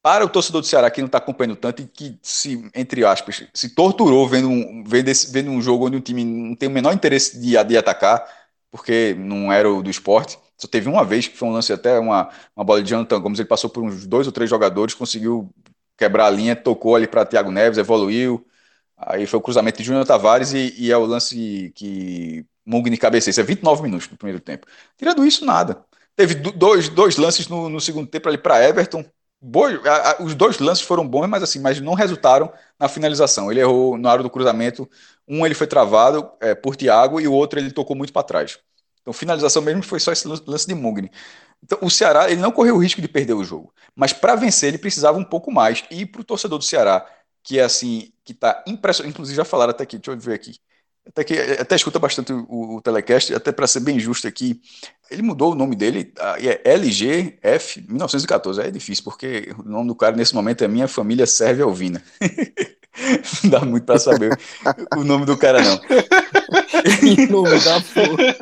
para o torcedor do Ceará que não está acompanhando tanto e que se, entre aspas, se torturou vendo um, vendo, esse, vendo um jogo onde o time não tem o menor interesse de, de atacar, porque não era o do esporte. Só teve uma vez que foi um lance até uma, uma bola de Jonathan Gomes, ele passou por uns dois ou três jogadores, conseguiu quebrar a linha, tocou ali para Thiago Neves, evoluiu. Aí foi o cruzamento de Júnior Tavares e, e, é o lance que Mugni cabeceia. Isso é 29 minutos no primeiro tempo. Tirando isso, nada. Teve dois, dois lances no, no segundo tempo ali para Everton. A, a, os dois lances foram bons, mas assim, mas não resultaram na finalização. Ele errou na hora do cruzamento. Um ele foi travado é, por Thiago e o outro ele tocou muito para trás. Então, finalização mesmo foi só esse lance de Mugni. Então, o Ceará ele não correu o risco de perder o jogo, mas para vencer ele precisava um pouco mais. E para o torcedor do Ceará, que é assim, que está impressionante, inclusive já falaram até aqui, deixa eu ver aqui. Até, que, até escuta bastante o, o telecast, até para ser bem justo aqui, ele mudou o nome dele, é LGF 1914. É difícil, porque o nome do cara nesse momento é Minha Família Serve Alvina. Não dá muito para saber o nome do cara, não. o nome da porra.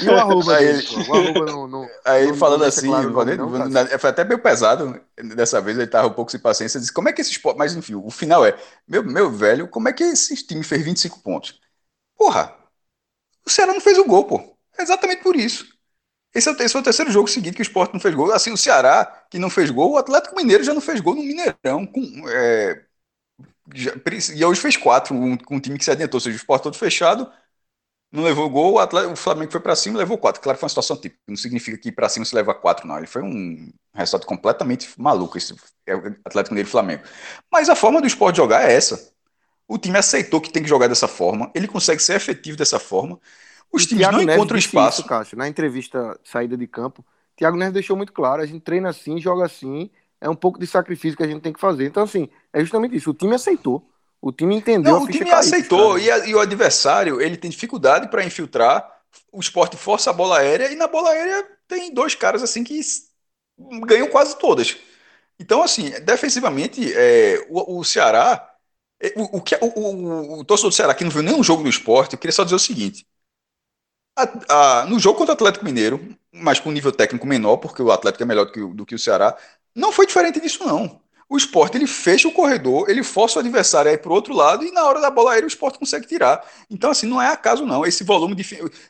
E o arroba aí, dele, o arroba não, não, Aí falando assim, claro não, foi até meio pesado dessa vez, ele tava um pouco sem paciência, disse, como é que esse esporte... Mas enfim, o final é, meu, meu velho, como é que esse time fez 25 pontos? Porra, o Ceará não fez o gol, pô. É exatamente por isso. Esse, é, esse foi o terceiro jogo seguinte que o esporte não fez gol. Assim, o Ceará, que não fez gol, o Atlético Mineiro já não fez gol no Mineirão, com... É, já, e hoje fez quatro, um, com um time que se adiantou, ou seja, o esporte todo fechado, não levou gol, o, Atlético, o Flamengo foi para cima e levou quatro. Claro que foi uma situação típica, não significa que para cima se leva quatro, não. Ele foi um resultado completamente maluco, esse é Atlético Mineiro e Flamengo. Mas a forma do esporte jogar é essa. O time aceitou que tem que jogar dessa forma, ele consegue ser efetivo dessa forma. Os e times Thiago não Neves encontram espaço. Isso, Cássio, na entrevista saída de campo, Thiago Neves deixou muito claro: a gente treina assim, joga assim, é um pouco de sacrifício que a gente tem que fazer. Então, assim, é justamente isso. O time aceitou. O time entendeu. Não, o time aceitou. E, a, e, o adversário, ele tem dificuldade para infiltrar. O esporte força a bola aérea. E na bola aérea tem dois caras assim que ganham quase todas. Então, assim, defensivamente, é, o, o Ceará O, o, que, o, o, torcedor do Ceará que não viu nenhum jogo do esporte, eu queria só dizer o seguinte. A, a, no jogo contra o Atlético Mineiro, mas com nível técnico menor, porque o Atlético é melhor do que, do que o Ceará, não foi diferente disso, não. O esporte ele fecha o corredor, ele força o adversário a ir para o outro lado e na hora da bola aérea o esporte consegue tirar. Então, assim, não é acaso, não. Esse volume de.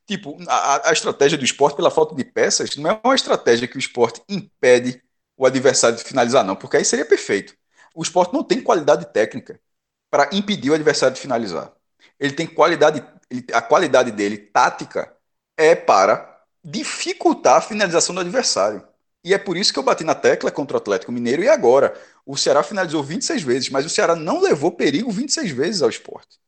Tipo, a, a estratégia do esporte, pela falta de peças, não é uma estratégia que o esporte impede o adversário de finalizar, não, porque aí seria perfeito. O esporte não tem qualidade técnica para impedir o adversário de finalizar. Ele tem qualidade, ele, a qualidade dele, tática, é para dificultar a finalização do adversário. E é por isso que eu bati na tecla contra o Atlético Mineiro e agora. O Ceará finalizou 26 vezes, mas o Ceará não levou perigo 26 vezes ao esporte.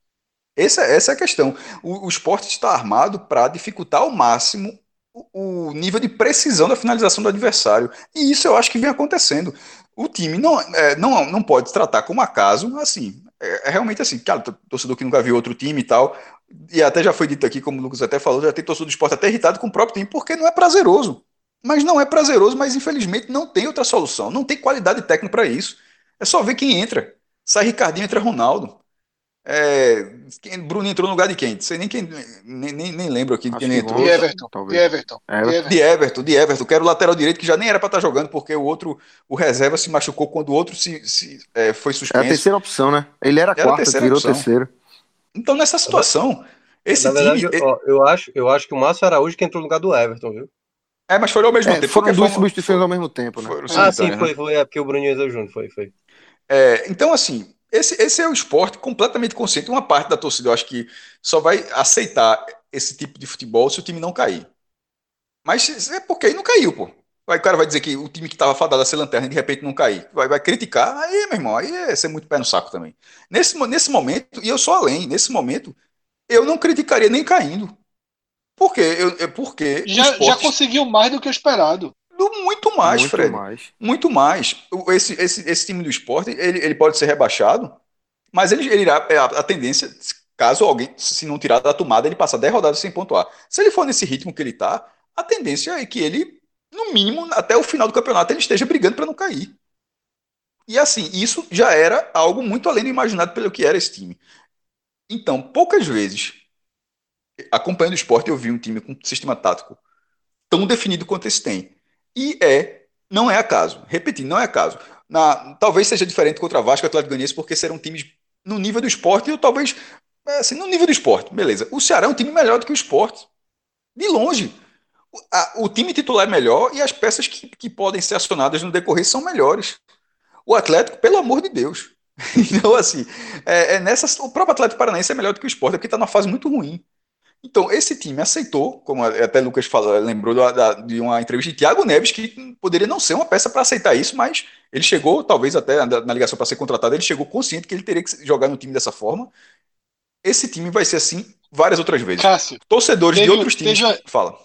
Essa, essa é a questão. O, o esporte está armado para dificultar ao máximo o, o, nível de precisão da finalização do adversário. E isso eu acho que vem acontecendo. O time não, é, não, não pode tratar como acaso, assim. É, é realmente assim, cara, torcedor que nunca viu outro time e tal. E até já foi dito aqui, como o Lucas até falou, já tem torcedor do esporte até irritado com o próprio time, porque não é prazeroso. Mas não é prazeroso, mas infelizmente não tem outra solução. Não tem qualidade técnica para isso. É só ver quem entra. Sai Ricardinho, entra Ronaldo. É, Bruno entrou no lugar de quem? Não sei nem quem, nem, nem, nem lembro aqui de quem entrou. De Everton. De Everton. De Everton, de Everton, que era o lateral direito que já nem era para estar tá jogando, porque o outro, o reserva se machucou quando o outro se, se é, foi suspenso. Era a terceira opção, né? Ele era, era quarta, virou opção. terceiro. Então, nessa situação, esse Na verdade, time. Ó, eu, acho, eu acho que o Márcio Araújo que entrou no lugar do Everton, viu? É, mas foi ao mesmo é, tempo. Foram duas substituições ao mesmo tempo, né? ah, sim, foi, foi. É porque o Bruninho entrou junto, foi, foi. É, então, assim, esse, esse é o esporte completamente consciente. Uma parte da torcida, eu acho que só vai aceitar esse tipo de futebol se o time não cair. Mas é porque aí não caiu, pô. Aí o cara vai dizer que o time que estava fadado a ser lanterna de repente não cair. Vai, vai criticar, aí, meu irmão, aí é ser muito pé no saco também. Nesse, nesse momento, e eu sou além, nesse momento, eu não criticaria nem caindo. Por quê? Eu, porque já, esporte... já conseguiu mais do que o esperado. Muito mais, Muito Fred. Mais. Muito mais. Esse, esse, esse time do esporte, ele, ele pode ser rebaixado, mas ele, ele irá. É, a, a tendência, caso alguém, se não tirar da tomada, ele passar 10 rodadas sem pontuar. Se ele for nesse ritmo que ele está, a tendência é que ele, no mínimo, até o final do campeonato, ele esteja brigando para não cair. E assim, isso já era algo muito além do imaginado pelo que era esse time. Então, poucas vezes acompanhando o esporte, eu vi um time com um sistema tático tão definido quanto esse tem. E é, não é acaso. Repetindo, não é acaso. Na, talvez seja diferente contra Vasco e Atlético Goianiense, porque serão times no nível do esporte, ou talvez, é, assim, no nível do esporte, beleza. O Ceará é um time melhor do que o esporte. De longe. O, a, o time titular é melhor e as peças que, que podem ser acionadas no decorrer são melhores. O Atlético, pelo amor de Deus. Então, assim, é, é nessa, o próprio Atlético Paranaense é melhor do que o esporte, porque está numa fase muito ruim. Então, esse time aceitou, como até Lucas falou, lembrou da, da, de uma entrevista de Thiago Neves, que poderia não ser uma peça para aceitar isso, mas ele chegou, talvez até na, na ligação para ser contratado, ele chegou consciente que ele teria que jogar no time dessa forma. Esse time vai ser assim várias outras vezes. Cássio, Torcedores teve, de outros times. Teve, fala.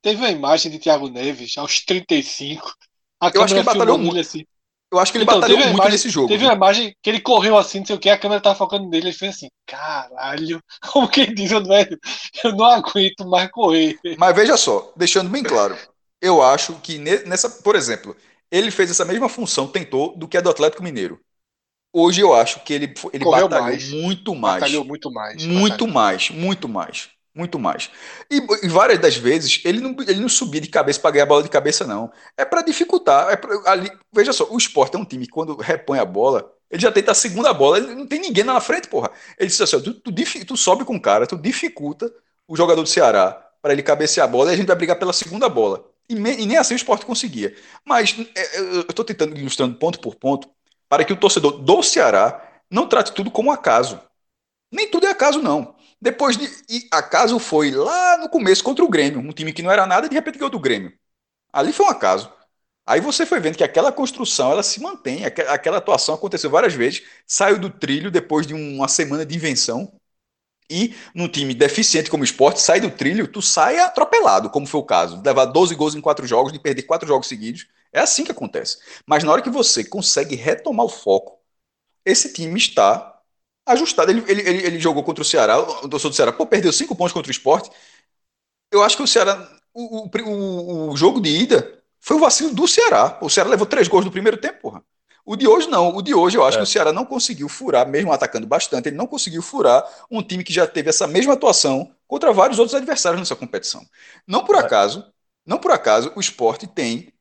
Teve uma imagem de Thiago Neves aos 35. A Eu acho que ele batalhou muito. Assim. Eu acho que ele então, batalhou muito imagem, nesse jogo. Teve uma imagem que ele correu assim, não sei o que, a câmera tava focando nele, ele fez assim, caralho, como quem diz, eu não, eu não aguento mais correr. Mas veja só, deixando bem claro, eu acho que nessa, por exemplo, ele fez essa mesma função, tentou, do que a do Atlético Mineiro. Hoje eu acho que ele, ele batalhou mais, muito mais. Batalhou muito mais. Muito batalhou. mais, muito mais. Muito mais. E, e, várias das vezes ele não, ele não subia de cabeça para ganhar a bola de cabeça, não. É para dificultar. É pra, ali, veja só, o esporte é um time que quando repõe a bola, ele já tenta a segunda bola, ele não tem ninguém na frente, porra. Ele disse assim: tu, tu, tu sobe com o cara, tu dificulta o jogador do Ceará para ele cabecear a bola e a gente vai brigar pela segunda bola. E, me, e nem assim o esporte conseguia. Mas é, eu estou tentando ilustrando ponto por ponto para que o torcedor do Ceará não trate tudo como acaso. Nem tudo é acaso, não. Depois de. E acaso foi lá no começo contra o Grêmio, um time que não era nada, de repente ganhou do Grêmio. Ali foi um acaso. Aí você foi vendo que aquela construção ela se mantém, aquela atuação aconteceu várias vezes, saiu do trilho depois de uma semana de invenção. E num time deficiente como o esporte, sai do trilho, tu sai atropelado, como foi o caso. Levar 12 gols em quatro jogos, de perder quatro jogos seguidos. É assim que acontece. Mas na hora que você consegue retomar o foco, esse time está ajustado. Ele, ele, ele, ele, jogou contra o Ceará, o torcedor do Ceará, pô, perdeu cinco pontos contra o esporte. Eu acho que o Ceará, o, o, o, jogo de ida foi o vacilo do Ceará. O Ceará levou três gols no primeiro tempo, porra. O de hoje não. O de hoje eu acho é. que o Ceará não conseguiu furar, mesmo atacando bastante, ele não conseguiu furar um time que já teve essa mesma atuação contra vários outros adversários nessa competição. Não por é. acaso, não por acaso o esporte tem,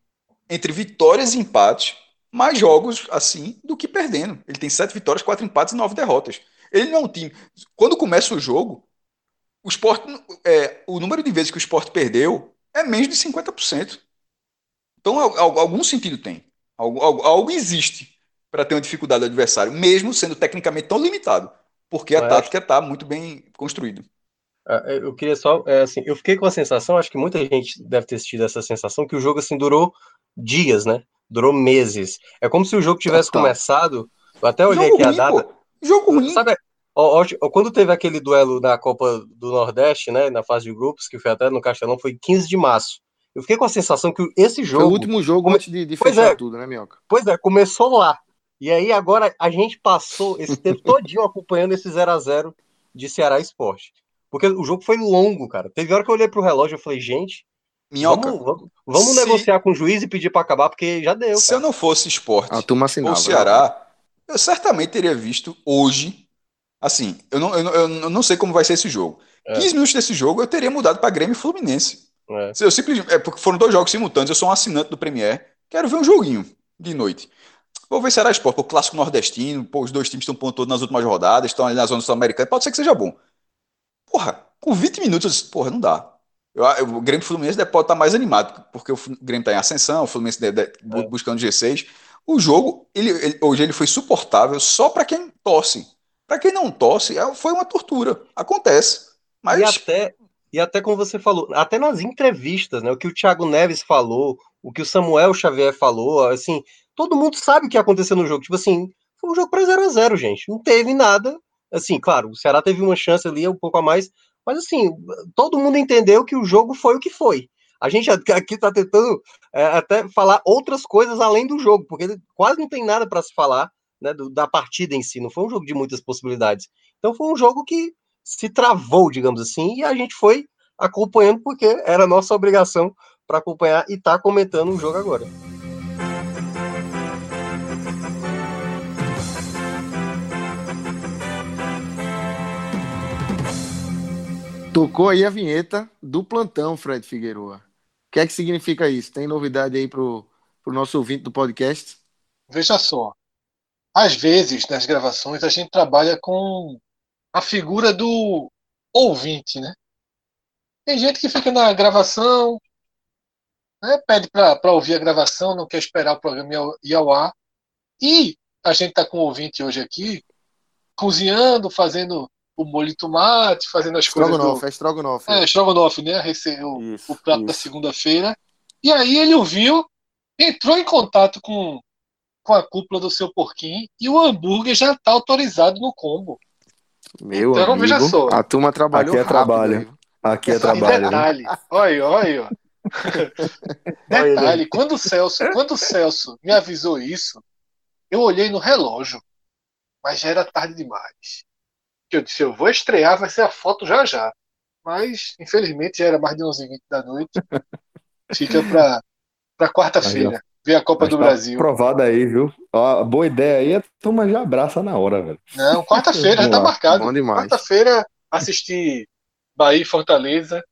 entre vitórias e empates, mais jogos assim do que perdendo. Ele tem sete vitórias, quatro empates e nove derrotas. Ele não é um time. Quando começa o jogo, o esporte, é, o número de vezes que o esporte perdeu é menos de 50%. Então, algum sentido tem. Algo, algo, algo existe para ter uma dificuldade do adversário, mesmo sendo tecnicamente tão limitado, porque a Mas... tática está muito bem construída. Ah, eu queria só, é, assim, eu fiquei com a sensação, acho que muita gente deve ter tido essa sensação, que o jogo assim durou dias, né? Durou meses. É como se o jogo tivesse Total. começado. Eu até olhei jogo aqui ruim, a data. Pô. Jogo ruim. Sabe, ó, ó, quando teve aquele duelo na Copa do Nordeste, né? Na fase de grupos, que foi até no Castelão, foi 15 de março. Eu fiquei com a sensação que esse jogo. Foi o último jogo come... antes de, de fechar é, tudo, né, Minhoca? Pois é, começou lá. E aí agora a gente passou esse tempo todinho acompanhando esse 0 a 0 de Ceará Esporte. Porque o jogo foi longo, cara. Teve hora que eu olhei pro relógio e falei, gente, Minhoca, vamos, vamos, vamos se... negociar com o juiz e pedir para acabar, porque já deu. Se cara. eu não fosse esporte a turma assinava, ou Ceará, eu certamente teria visto hoje. Assim, eu não, eu, eu não sei como vai ser esse jogo. É. 15 minutos desse jogo eu teria mudado para Grêmio e Fluminense. É. Eu simplesmente, é porque foram dois jogos simultâneos, eu sou um assinante do Premier, quero ver um joguinho de noite. Vou ver se era esporte, o clássico nordestino, pô, os dois times estão pontuando nas últimas rodadas, estão ali na zona sul-americana, pode ser que seja bom. Porra, com 20 minutos eu disse, porra, não dá. Eu, eu, o Grêmio Fluminense pode estar mais animado, porque o Grêmio está em ascensão, o Fluminense deve, deve, é. buscando G6. O jogo, ele, ele, hoje ele foi suportável só para quem torce. Para quem não torce, é, foi uma tortura. Acontece. Mas... E até, e até como você falou, até nas entrevistas, né? O que o Thiago Neves falou, o que o Samuel Xavier falou, assim, todo mundo sabe o que aconteceu no jogo. Tipo assim, foi um jogo para 0 a 0 gente. Não teve nada. Assim, claro, o Ceará teve uma chance ali, um pouco a mais, mas assim, todo mundo entendeu que o jogo foi o que foi. A gente aqui está tentando é, até falar outras coisas além do jogo, porque quase não tem nada para se falar né, do, da partida em si. Não foi um jogo de muitas possibilidades. Então foi um jogo que se travou, digamos assim, e a gente foi acompanhando porque era nossa obrigação para acompanhar e tá comentando o jogo agora. Tocou aí a vinheta do plantão, Fred Figueroa. O que é que significa isso? Tem novidade aí pro, pro nosso ouvinte do podcast? Veja só. Às vezes, nas gravações, a gente trabalha com a figura do ouvinte, né? Tem gente que fica na gravação, né, pede para ouvir a gravação, não quer esperar o programa ir ao ar. E a gente está com o ouvinte hoje aqui, cozinhando, fazendo o molho de tomate, fazendo as coisas. Do... É estrogonofe. É, estrogonofe, né? O, isso, o prato isso. da segunda-feira. E aí ele ouviu, entrou em contato com, com a cúpula do seu porquinho e o hambúrguer já está autorizado no combo. Meu então, amigo, veja só. A turma trabalhou Aqui é trabalho. Aqui é trabalho. Detalhe. Olha, olha. detalhe, quando o Celso, quando o Celso me avisou isso, eu olhei no relógio, mas já era tarde demais que eu disse, eu vou estrear, vai ser a foto já já. Mas, infelizmente, já era mais de 11h20 da noite. Fica para quarta-feira, ver a Copa do tá Brasil. Provada aí, viu? A boa ideia aí, a turma já abraça na hora, velho. Não, quarta-feira já tá marcado. Quarta-feira, assistir Bahia e Fortaleza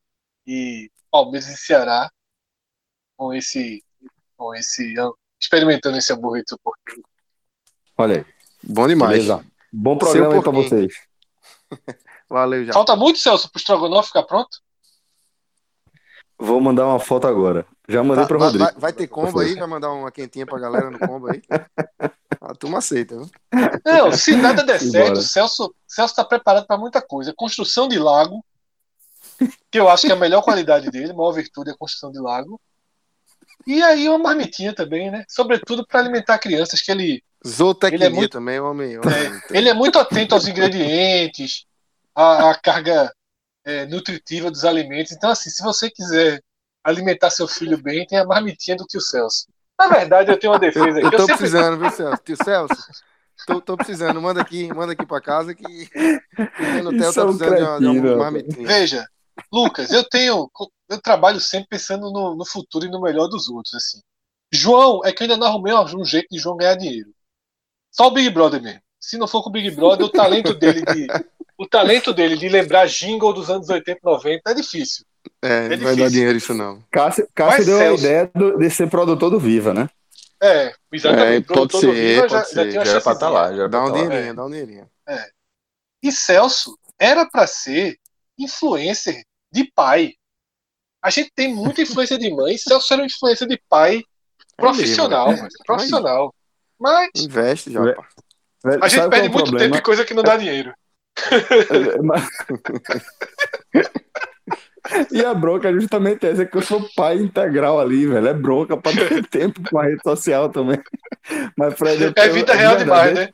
e Palmeiras e Ceará com esse, com esse experimentando esse hambúrguer de suporte. Olha aí. Bom demais. Beleza. Bom programa aí pra vocês. Valeu já. Falta muito, Celso, pro Strogonoff ficar pronto? Vou mandar uma foto agora. Já mandei tá, para o Rodrigo. Vai, vai, ter combo aí? Vai mandar uma quentinha pra galera no combo aí? A turma aceita, viu? Não, se nada der certo, o Celso, Celso tá preparado para muita coisa. Construção de lago, que eu acho que é a melhor qualidade dele, a maior virtude é a construção de lago. E aí uma marmitinha também, né? Sobretudo para alimentar crianças, que ele Zootecnia ele é muito, também, homem. homem é, ele é muito atento aos ingredientes, à, à carga é, nutritiva dos alimentos. Então, assim, se você quiser alimentar seu filho bem, tem a marmitinha do tio Celso. Na verdade, eu tenho uma defesa aqui. Eu, eu tô sempre... precisando, viu, Celso? Tio Celso, tô, tô, precisando. Manda aqui, manda aqui pra casa que no hotel tá é precisando de uma, de uma marmitinha. Veja, Lucas, eu tenho. Eu trabalho sempre pensando no, no futuro e no melhor dos outros, assim. João, é que eu ainda não arrumei um jeito de João ganhar dinheiro. Só o Big Brother mesmo. Se não for com o Big Brother, o talento dele de, o talento dele de lembrar jingle dos anos 80 e 90 é difícil. É, é não vai dar dinheiro isso não. Cássio, Cássio deu Celso... a ideia do, de ser produtor do Viva, né? É, exatamente. É, pode ser, Viva pode já, ser. já, já era pra estar tá lá. Já dá um dinheirinho, é. dá um dinheirinho. É. E Celso era para ser influencer de pai. A gente tem muita influência de mãe. Celso era uma influência de pai profissional, é profissional. Mas. Investe já. A gente perde é muito problema? tempo em coisa que não dá dinheiro. e a bronca é justamente essa, que eu sou pai integral ali, velho. É bronca pra ter tempo com a rede social também. Mas, Fred, é vida real demais, né?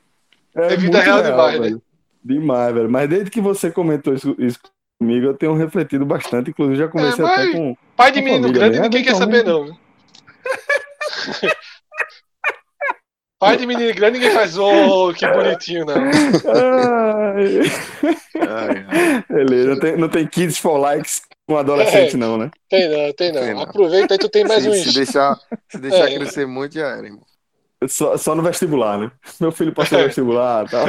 É, é vida real, real demais, velho. né? Demais, velho. Mas desde que você comentou isso, isso comigo, eu tenho refletido bastante. Inclusive, já comecei é, até com. Pai de menino grande, ninguém quer saber, não. Pai de menino grande, ninguém faz, oh, que bonitinho, não. Ai. Ai, Beleza, não tem, não tem kids for likes com adolescente, é, não, né? Tem não, tem não. Tem não. Aproveita aí, tu tem mais se, uns. Se deixar, se deixar é. crescer muito, já era, irmão. Só, só no vestibular, né? Meu filho passou no vestibular e tal.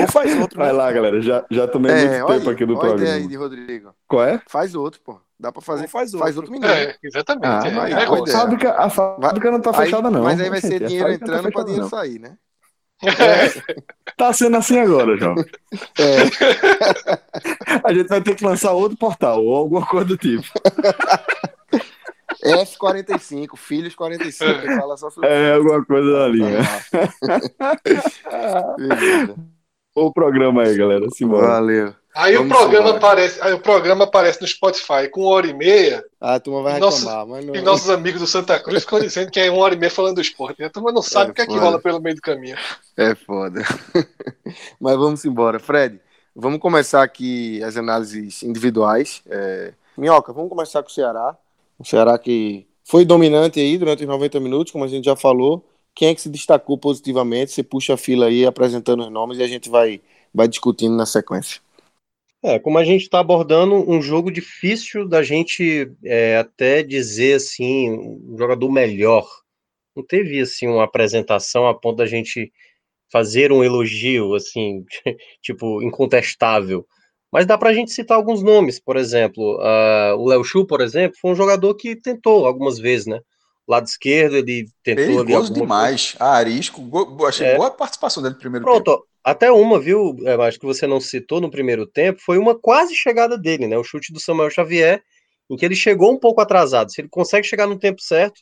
Ou faz outro. Vai né? lá, galera. Já, já tomei é, muito tempo aí, aqui do programa. Ideia aí de Rodrigo. Qual é? Faz outro, pô. Dá pra fazer. Ou faz outro. Faz outro menino. É, exatamente. Ah, é, é, a, fábrica, a fábrica não tá fechada, não. Mas aí vai ser dinheiro tá entrando tá pra dinheiro não. sair, né? É, tá sendo assim agora, João. É. A gente vai ter que lançar outro portal ou alguma coisa do tipo. F45, Filhos 45, que fala só sobre. É, alguma coisa da linha. o programa aí, galera. Simbora. Valeu. Aí Vamos o programa aparece, aí o programa aparece no Spotify com uma hora e meia. Ah, a turma vai reclamar, nosso, mas não... E nossos amigos do Santa Cruz ficam dizendo que é uma hora e meia falando do esporte. A turma não sabe é o que é que rola pelo meio do caminho. É foda. mas vamos embora. Fred, vamos começar aqui as análises individuais. É... Minhoca, vamos começar com o Ceará. O Ceará que foi dominante aí durante os 90 minutos, como a gente já falou. Quem é que se destacou positivamente? Você puxa a fila aí apresentando os nomes e a gente vai, vai discutindo na sequência. É, como a gente está abordando um jogo difícil da gente é, até dizer assim, um jogador melhor. Não teve assim uma apresentação a ponto da gente fazer um elogio assim, tipo, incontestável. Mas dá para a gente citar alguns nomes, por exemplo, uh, o Léo Chu, por exemplo, foi um jogador que tentou algumas vezes, né? Lado esquerdo, ele tentou Perigoso ali demais. Coisa. Arisco, achei é. boa participação dele no primeiro Pronto, tempo. Até uma, viu? Eu acho que você não citou no primeiro tempo, foi uma quase chegada dele, né? O chute do Samuel Xavier, em que ele chegou um pouco atrasado. Se ele consegue chegar no tempo certo.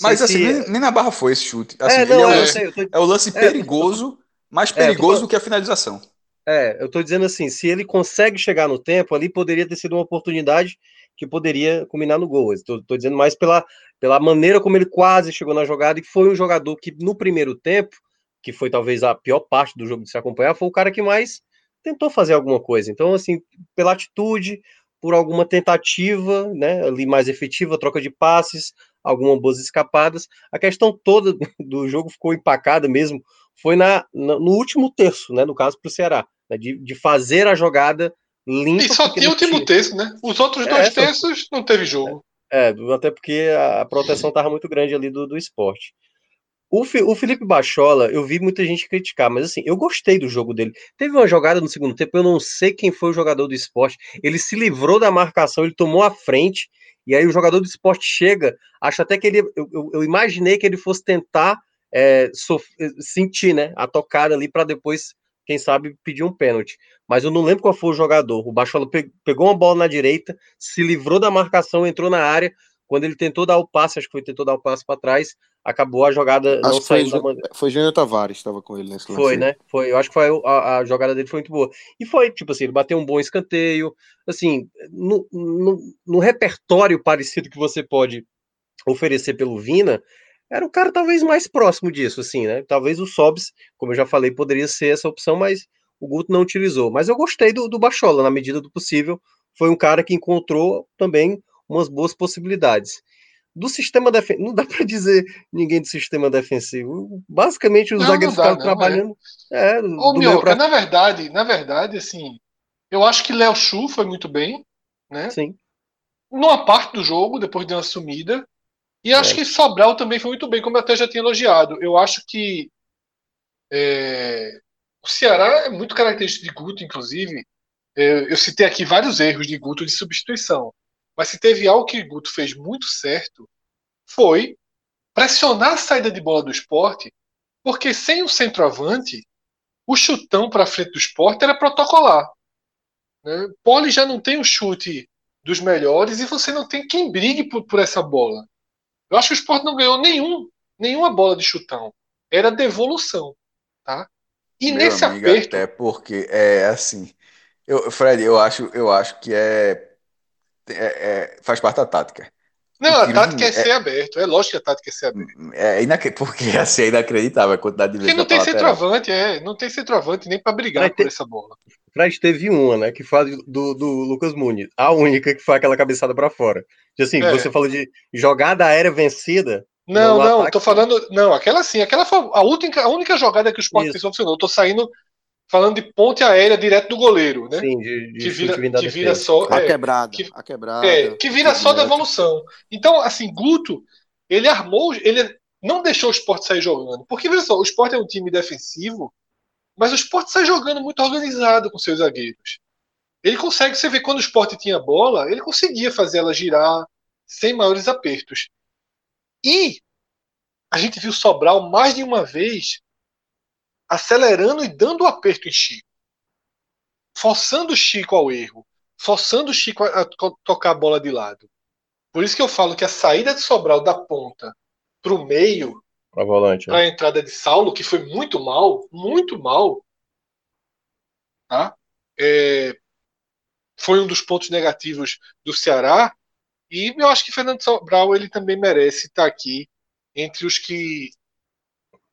Mas assim, nem, nem, na barra foi esse chute. Assim, é, não, é, o lance, sei, tô... é, o lance, é, perigoso, mais é, perigoso tô... do que a finalização. É, eu tô dizendo assim, se ele consegue chegar no tempo, ali poderia ter sido uma oportunidade que poderia culminar no gol. Estou dizendo mais pela, pela maneira como ele quase chegou na jogada, e foi um jogador que no primeiro tempo que foi talvez a pior parte do jogo de se acompanhar, foi o cara que mais tentou fazer alguma coisa. Então, assim, pela atitude, por alguma tentativa, né, ali mais efetiva, troca de passes, algumas boas escapadas, a questão toda do jogo ficou empacada mesmo, foi na, no último terço, né, no caso para o Ceará, né, de, de fazer a jogada limpa. E só tinha o último terço, né? Os outros dois é, terços não teve jogo. É, até porque a proteção estava muito grande ali do, do esporte. O, o Felipe Bachola, eu vi muita gente criticar, mas assim, eu gostei do jogo dele. Teve uma jogada no segundo tempo, eu não sei quem foi o jogador do esporte. Ele se livrou da marcação, ele tomou a frente, e aí o jogador do esporte chega, acho até que ele. Eu, eu, eu imaginei que ele fosse tentar é, sof, sentir né, a tocada ali para depois, quem sabe, pedir um pênalti. Mas eu não lembro qual foi o jogador. O Bachola pegou uma bola na direita, se livrou da marcação, entrou na área. Quando ele tentou dar o passe, acho que foi tentou dar o passe para trás, acabou a jogada acho não saindo foi, da maneira. Foi Júnior Tavares estava com ele nesse lance. Foi, né? Foi, eu acho que foi a, a, jogada dele foi muito boa. E foi, tipo assim, ele bateu um bom escanteio. Assim, no, no, no repertório parecido que você pode oferecer pelo Vina, era o cara talvez mais próximo disso, assim, né? Talvez o Sobs, como eu já falei, poderia ser essa opção, mas o Guto não utilizou. Mas eu gostei do, do Bachola, na medida do possível. Foi um cara que encontrou também umas boas possibilidades do sistema defensivo. Não dá para dizer ninguém do sistema defensivo. Basicamente, os não, zagueiros ficaram é. trabalhando. É, é Ô, Mioca, pra... na verdade, na verdade, assim, eu acho que Léo Chu foi muito bem, né? Sim. Numa parte do jogo, depois de uma sumida. E acho é. que Sobral também foi muito bem, como eu até já tinha elogiado. Eu acho que É, o Ceará é muito característico de Guto, inclusive. É, eu citei aqui vários erros de Guto de substituição. Mas se teve algo que Guto fez muito certo, foi pressionar a saída de bola do esporte, porque sem o centroavante, o chutão para frente do esporte era protocolar. Né? Poli já não tem o chute dos melhores e você não tem quem brigue por, por essa bola. Eu acho que o esporte não ganhou nenhum, nenhuma bola de chutão. Era devolução. Tá? E Meu nesse amigo, aperto. Até porque é assim. Eu, Fred, eu acho, eu acho que é, é, é faz parte da tática. Não, a tática é, é ser aberto. É lógico que a tática é ser aberto. É inac... Porque assim, é inacreditável a quantidade de vezes. Porque não tem centroavante, é. Não tem centroavante nem para brigar por essa bola. Fred teve uma, né? Que foi do, do Lucas Muniz. A única que foi aquela cabeçada para fora. E assim, é. você falou de jogada aérea vencida. Não, não, ataque... tô falando. Não, aquela sim, aquela foi a única, a única jogada que o Sport fez funcionou. Eu tô saindo falando de ponte aérea direto do goleiro, né? Sim, de, de que vira, que vira só. A é, quebrada. Que, a quebrada. É, que vira só devolução. Então, assim, Guto, ele armou, ele não deixou o esporte sair jogando. Porque, veja só, o esporte é um time defensivo, mas o esporte sai jogando muito organizado com seus zagueiros. Ele consegue, você vê, quando o esporte tinha bola, ele conseguia fazer ela girar sem maiores apertos. E a gente viu Sobral mais de uma vez acelerando e dando o aperto em Chico. Forçando o Chico ao erro. Forçando o Chico a, tocar a bola de lado. Por isso que eu falo que a saída de Sobral da ponta para o meio, para volante, né? a entrada de Saulo, que foi muito mal, muito mal, tá? É, foi um dos pontos negativos do Ceará. E eu acho que Fernando Sobral ele também merece estar aqui entre os que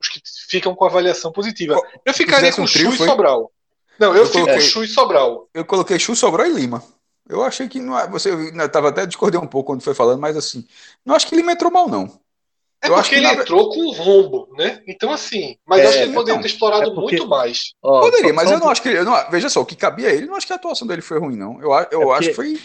os que ficam com avaliação positiva. Eu ficaria com um trio, Chu foi? e Sobral. Não, eu, eu fico coloquei, com Chu e Sobral. Eu coloquei Chu, Sobral e Lima. Eu achei que não, você estava até discordei um pouco quando foi falando, mas assim, não acho que Lima entrou mal não. É eu porque ele na... entrou com um rombo, né? Então, assim, mas é, acho que ele poderia então, ter explorado é porque... muito mais. Ó, poderia, mas só... eu não acho que ele. Não, veja só, o que cabia a ele, não acho que a atuação dele foi ruim, não. Eu, eu é porque... acho que foi.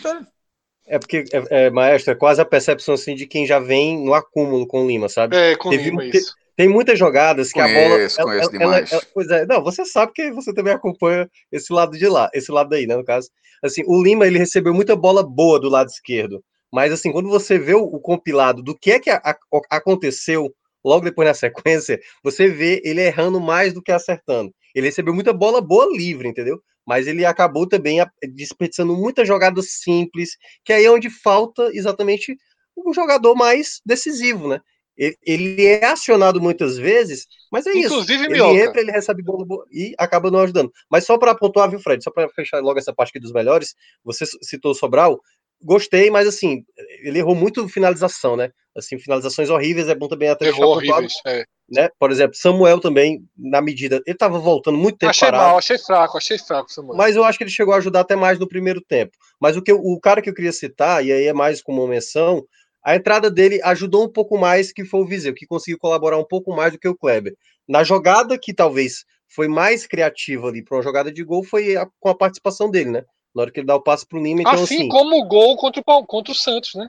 É porque, é, é, maestro, é quase a percepção assim de quem já vem no acúmulo com o Lima, sabe? É, com Teve, Lima, isso. Tem muitas jogadas que conheço, a bola. Conheço, ela, demais. Ela, ela, pois é, não, você sabe que você também acompanha esse lado de lá, esse lado daí, né? No caso. Assim, o Lima ele recebeu muita bola boa do lado esquerdo. Mas assim, quando você vê o, o compilado do que é que a, a, aconteceu logo depois na sequência, você vê ele errando mais do que acertando. Ele recebeu muita bola boa livre, entendeu? Mas ele acabou também desperdiçando muitas jogadas simples, que aí é onde falta exatamente um jogador mais decisivo, né? Ele é acionado muitas vezes, mas é Inclusive, isso. Inclusive, ele entra, ele recebe bola e acaba não ajudando. Mas só para pontuar, viu, Fred? Só para fechar logo essa parte aqui dos melhores, você citou o Sobral. Gostei, mas assim, ele errou muito finalização, né? Assim, finalizações horríveis, é bom também até Errou horríveis, é. né? Por exemplo, Samuel também, na medida. Ele estava voltando muito tempo. Achei parado, mal, achei fraco, achei fraco, Samuel. Mas eu acho que ele chegou a ajudar até mais no primeiro tempo. Mas o, que eu, o cara que eu queria citar, e aí é mais como uma menção, a entrada dele ajudou um pouco mais que foi o Viseu, que conseguiu colaborar um pouco mais do que o Kleber. Na jogada que talvez foi mais criativa ali para uma jogada de gol foi a, com a participação dele, né? Na hora que ele dá o passe para o Lima. Então, assim, assim, como o gol contra o, contra o Santos, né?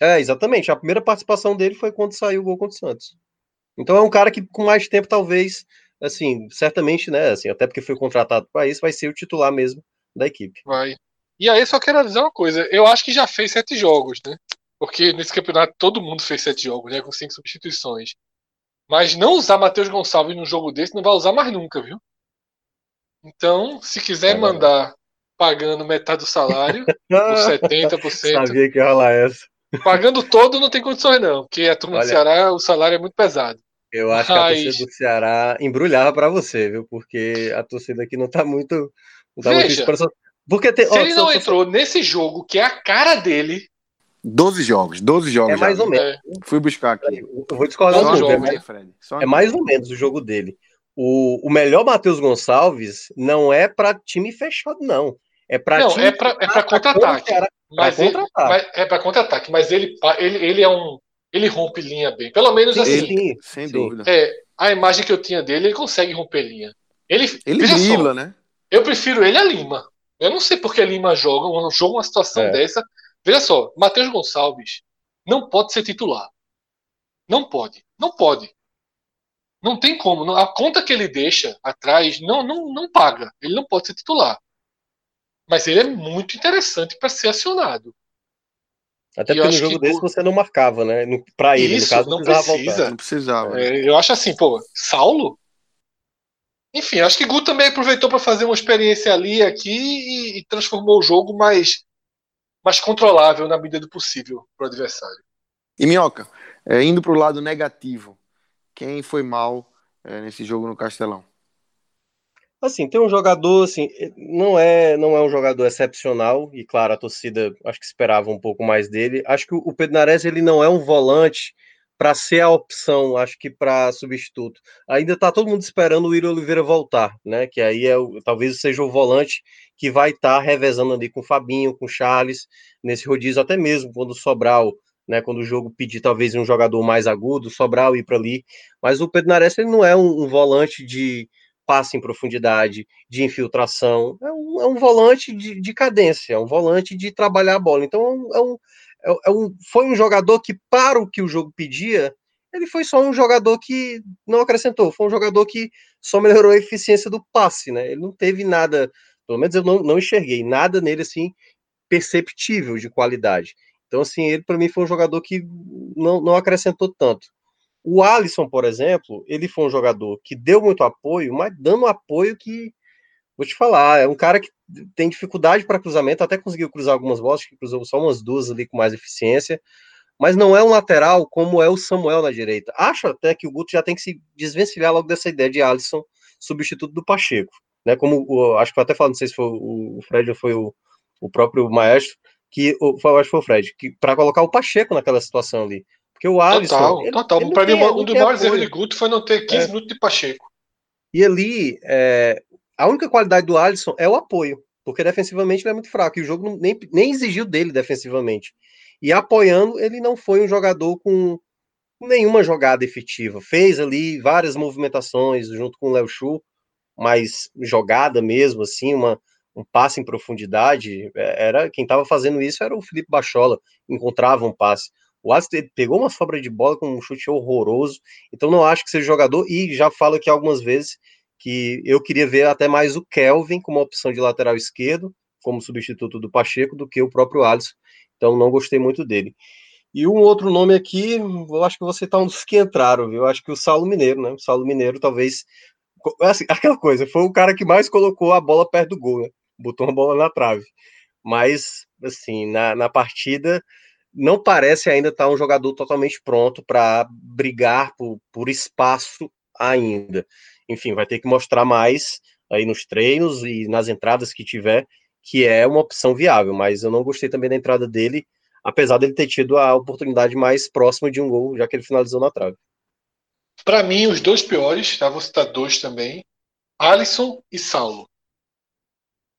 É, exatamente. A primeira participação dele foi quando saiu o gol contra o Santos. Então é um cara que com mais tempo, talvez, assim, certamente, né? Assim, até porque foi contratado para isso, vai ser o titular mesmo da equipe. Vai. E aí só quero dizer uma coisa, eu acho que já fez sete jogos, né? Porque nesse campeonato todo mundo fez sete jogos, né? Com cinco substituições. Mas não usar Matheus Gonçalves num jogo desse não vai usar mais nunca, viu? Então, se quiser é mandar pagando metade do salário, por 70%. Sabia que ia rolar essa. Pagando todo não tem condições, não, porque a turma Olha, do Ceará, o salário é muito pesado. Eu acho Mas... que a torcida do Ceará embrulhava para você, viu? Porque a torcida aqui não tá muito. Não tá Veja, muito porque tem, se ó, ele não entrou nesse jogo, que é a cara dele, 12 jogos, 12 jogos. É mais já. ou menos. É. Fui buscar aqui. Eu vou discordar um pouco. É, é mais ou menos o jogo dele. O, o melhor Matheus Gonçalves não é para time fechado, não. É para Não, é para é contra-ataque. Mas, contra mas, é para contra-ataque, mas ele, ele, ele é um. Ele rompe linha bem. Pelo menos assim. Ele, sem dúvida. É, a imagem que eu tinha dele, ele consegue romper linha. Ele, ele dribla, né? Eu prefiro ele a Lima. Eu não sei porque Lima joga, um jogo uma situação é. dessa. Veja só, Matheus Gonçalves não pode ser titular. Não pode. Não pode. Não tem como. A conta que ele deixa atrás não, não, não paga. Ele não pode ser titular. Mas ele é muito interessante para ser acionado. Até porque no jogo desse você não marcava, né? Para ele, Isso, no caso, não, não precisava precisa. voltar. Não precisava. É, eu acho assim, pô, Saulo? Enfim, acho que Gu também aproveitou para fazer uma experiência ali, aqui e, e, transformou o jogo mais, mais controlável na medida do possível para o adversário. E Minhoca, é, indo para o lado negativo, quem foi mal é, nesse jogo no Castelão? Assim, tem um jogador, assim, não é, não é um jogador excepcional, e claro, a torcida acho que esperava um pouco mais dele. Acho que o Pedro Nares, ele não é um volante para ser a opção, acho que para substituto. Ainda tá todo mundo esperando o William Oliveira voltar, né? Que aí é talvez seja o volante que vai estar tá revezando ali com o Fabinho, com o Charles, nesse rodízio, até mesmo quando o Sobral, né? Quando o jogo pedir talvez um jogador mais agudo, Sobral ir para ali. Mas o Pedro Nares, ele não é um, um volante de passe em profundidade, de infiltração. É um, é um volante de, de, cadência, é um volante de trabalhar a bola. Então, é um, é, é um, foi um jogador que, para o que o jogo pedia, ele foi só um jogador que não acrescentou, foi um jogador que só melhorou a eficiência do passe, né? Ele não teve nada, pelo menos eu não, não enxerguei nada nele assim perceptível de qualidade. Então, assim, ele para mim foi um jogador que não, não acrescentou tanto. O Alisson, por exemplo, ele foi um jogador que deu muito apoio, mas dando apoio que, vou te falar, é um cara que tem dificuldade para cruzamento, até conseguiu cruzar algumas bolas, que cruzou só umas duas ali com mais eficiência, mas não é um lateral como é o Samuel na direita. Acho até que o Guto já tem que se desvencilhar logo dessa ideia de Alisson, substituto do Pacheco. Né, como acho que eu até falando, não sei se foi o, Fred ou foi o, o próprio Maestro, que o, acho que foi o Fred, que para colocar o Pacheco naquela situação ali. Porque o Alisson. Total, ele, total. Ele pra mim, tem, um dos maiores erros de Guto foi não ter 15 é. minutos de Pacheco. E ali, é, a única qualidade do Alisson é o apoio, porque defensivamente ele é muito fraco, e o jogo não, nem, nem exigiu dele defensivamente. E apoiando, ele não foi um jogador com nenhuma jogada efetiva. Fez ali várias movimentações junto com o Léo Chu, mas jogada mesmo, assim, uma, um passe em profundidade, é, era quem estava fazendo isso era o Felipe Bachola, encontrava um passe. O Alisson pegou uma sobra de bola com um chute horroroso, então não acho que seja jogador, e já falo aqui algumas vezes que eu queria ver até mais o Kelvin como opção de lateral esquerdo, como substituto do Pacheco, do que o próprio Alisson, então não gostei muito dele. E um outro nome aqui, eu acho que você tá um dos que entraram, viu? Eu acho que o Saulo Mineiro, né? O Saulo Mineiro talvez. Assim, aquela coisa, foi o cara que mais colocou a bola perto do gol, né? Botou a bola na trave. Mas, assim, na, na partida, não parece ainda estar um jogador totalmente pronto para brigar por, por espaço ainda. Enfim, vai ter que mostrar mais aí nos treinos e nas entradas que tiver, que é uma opção viável, mas eu não gostei também da entrada dele, apesar dele ter tido a oportunidade mais próxima de um gol, já que ele finalizou na trave. Para mim, os dois piores, tá? vou citar dois também, Alisson e Saulo.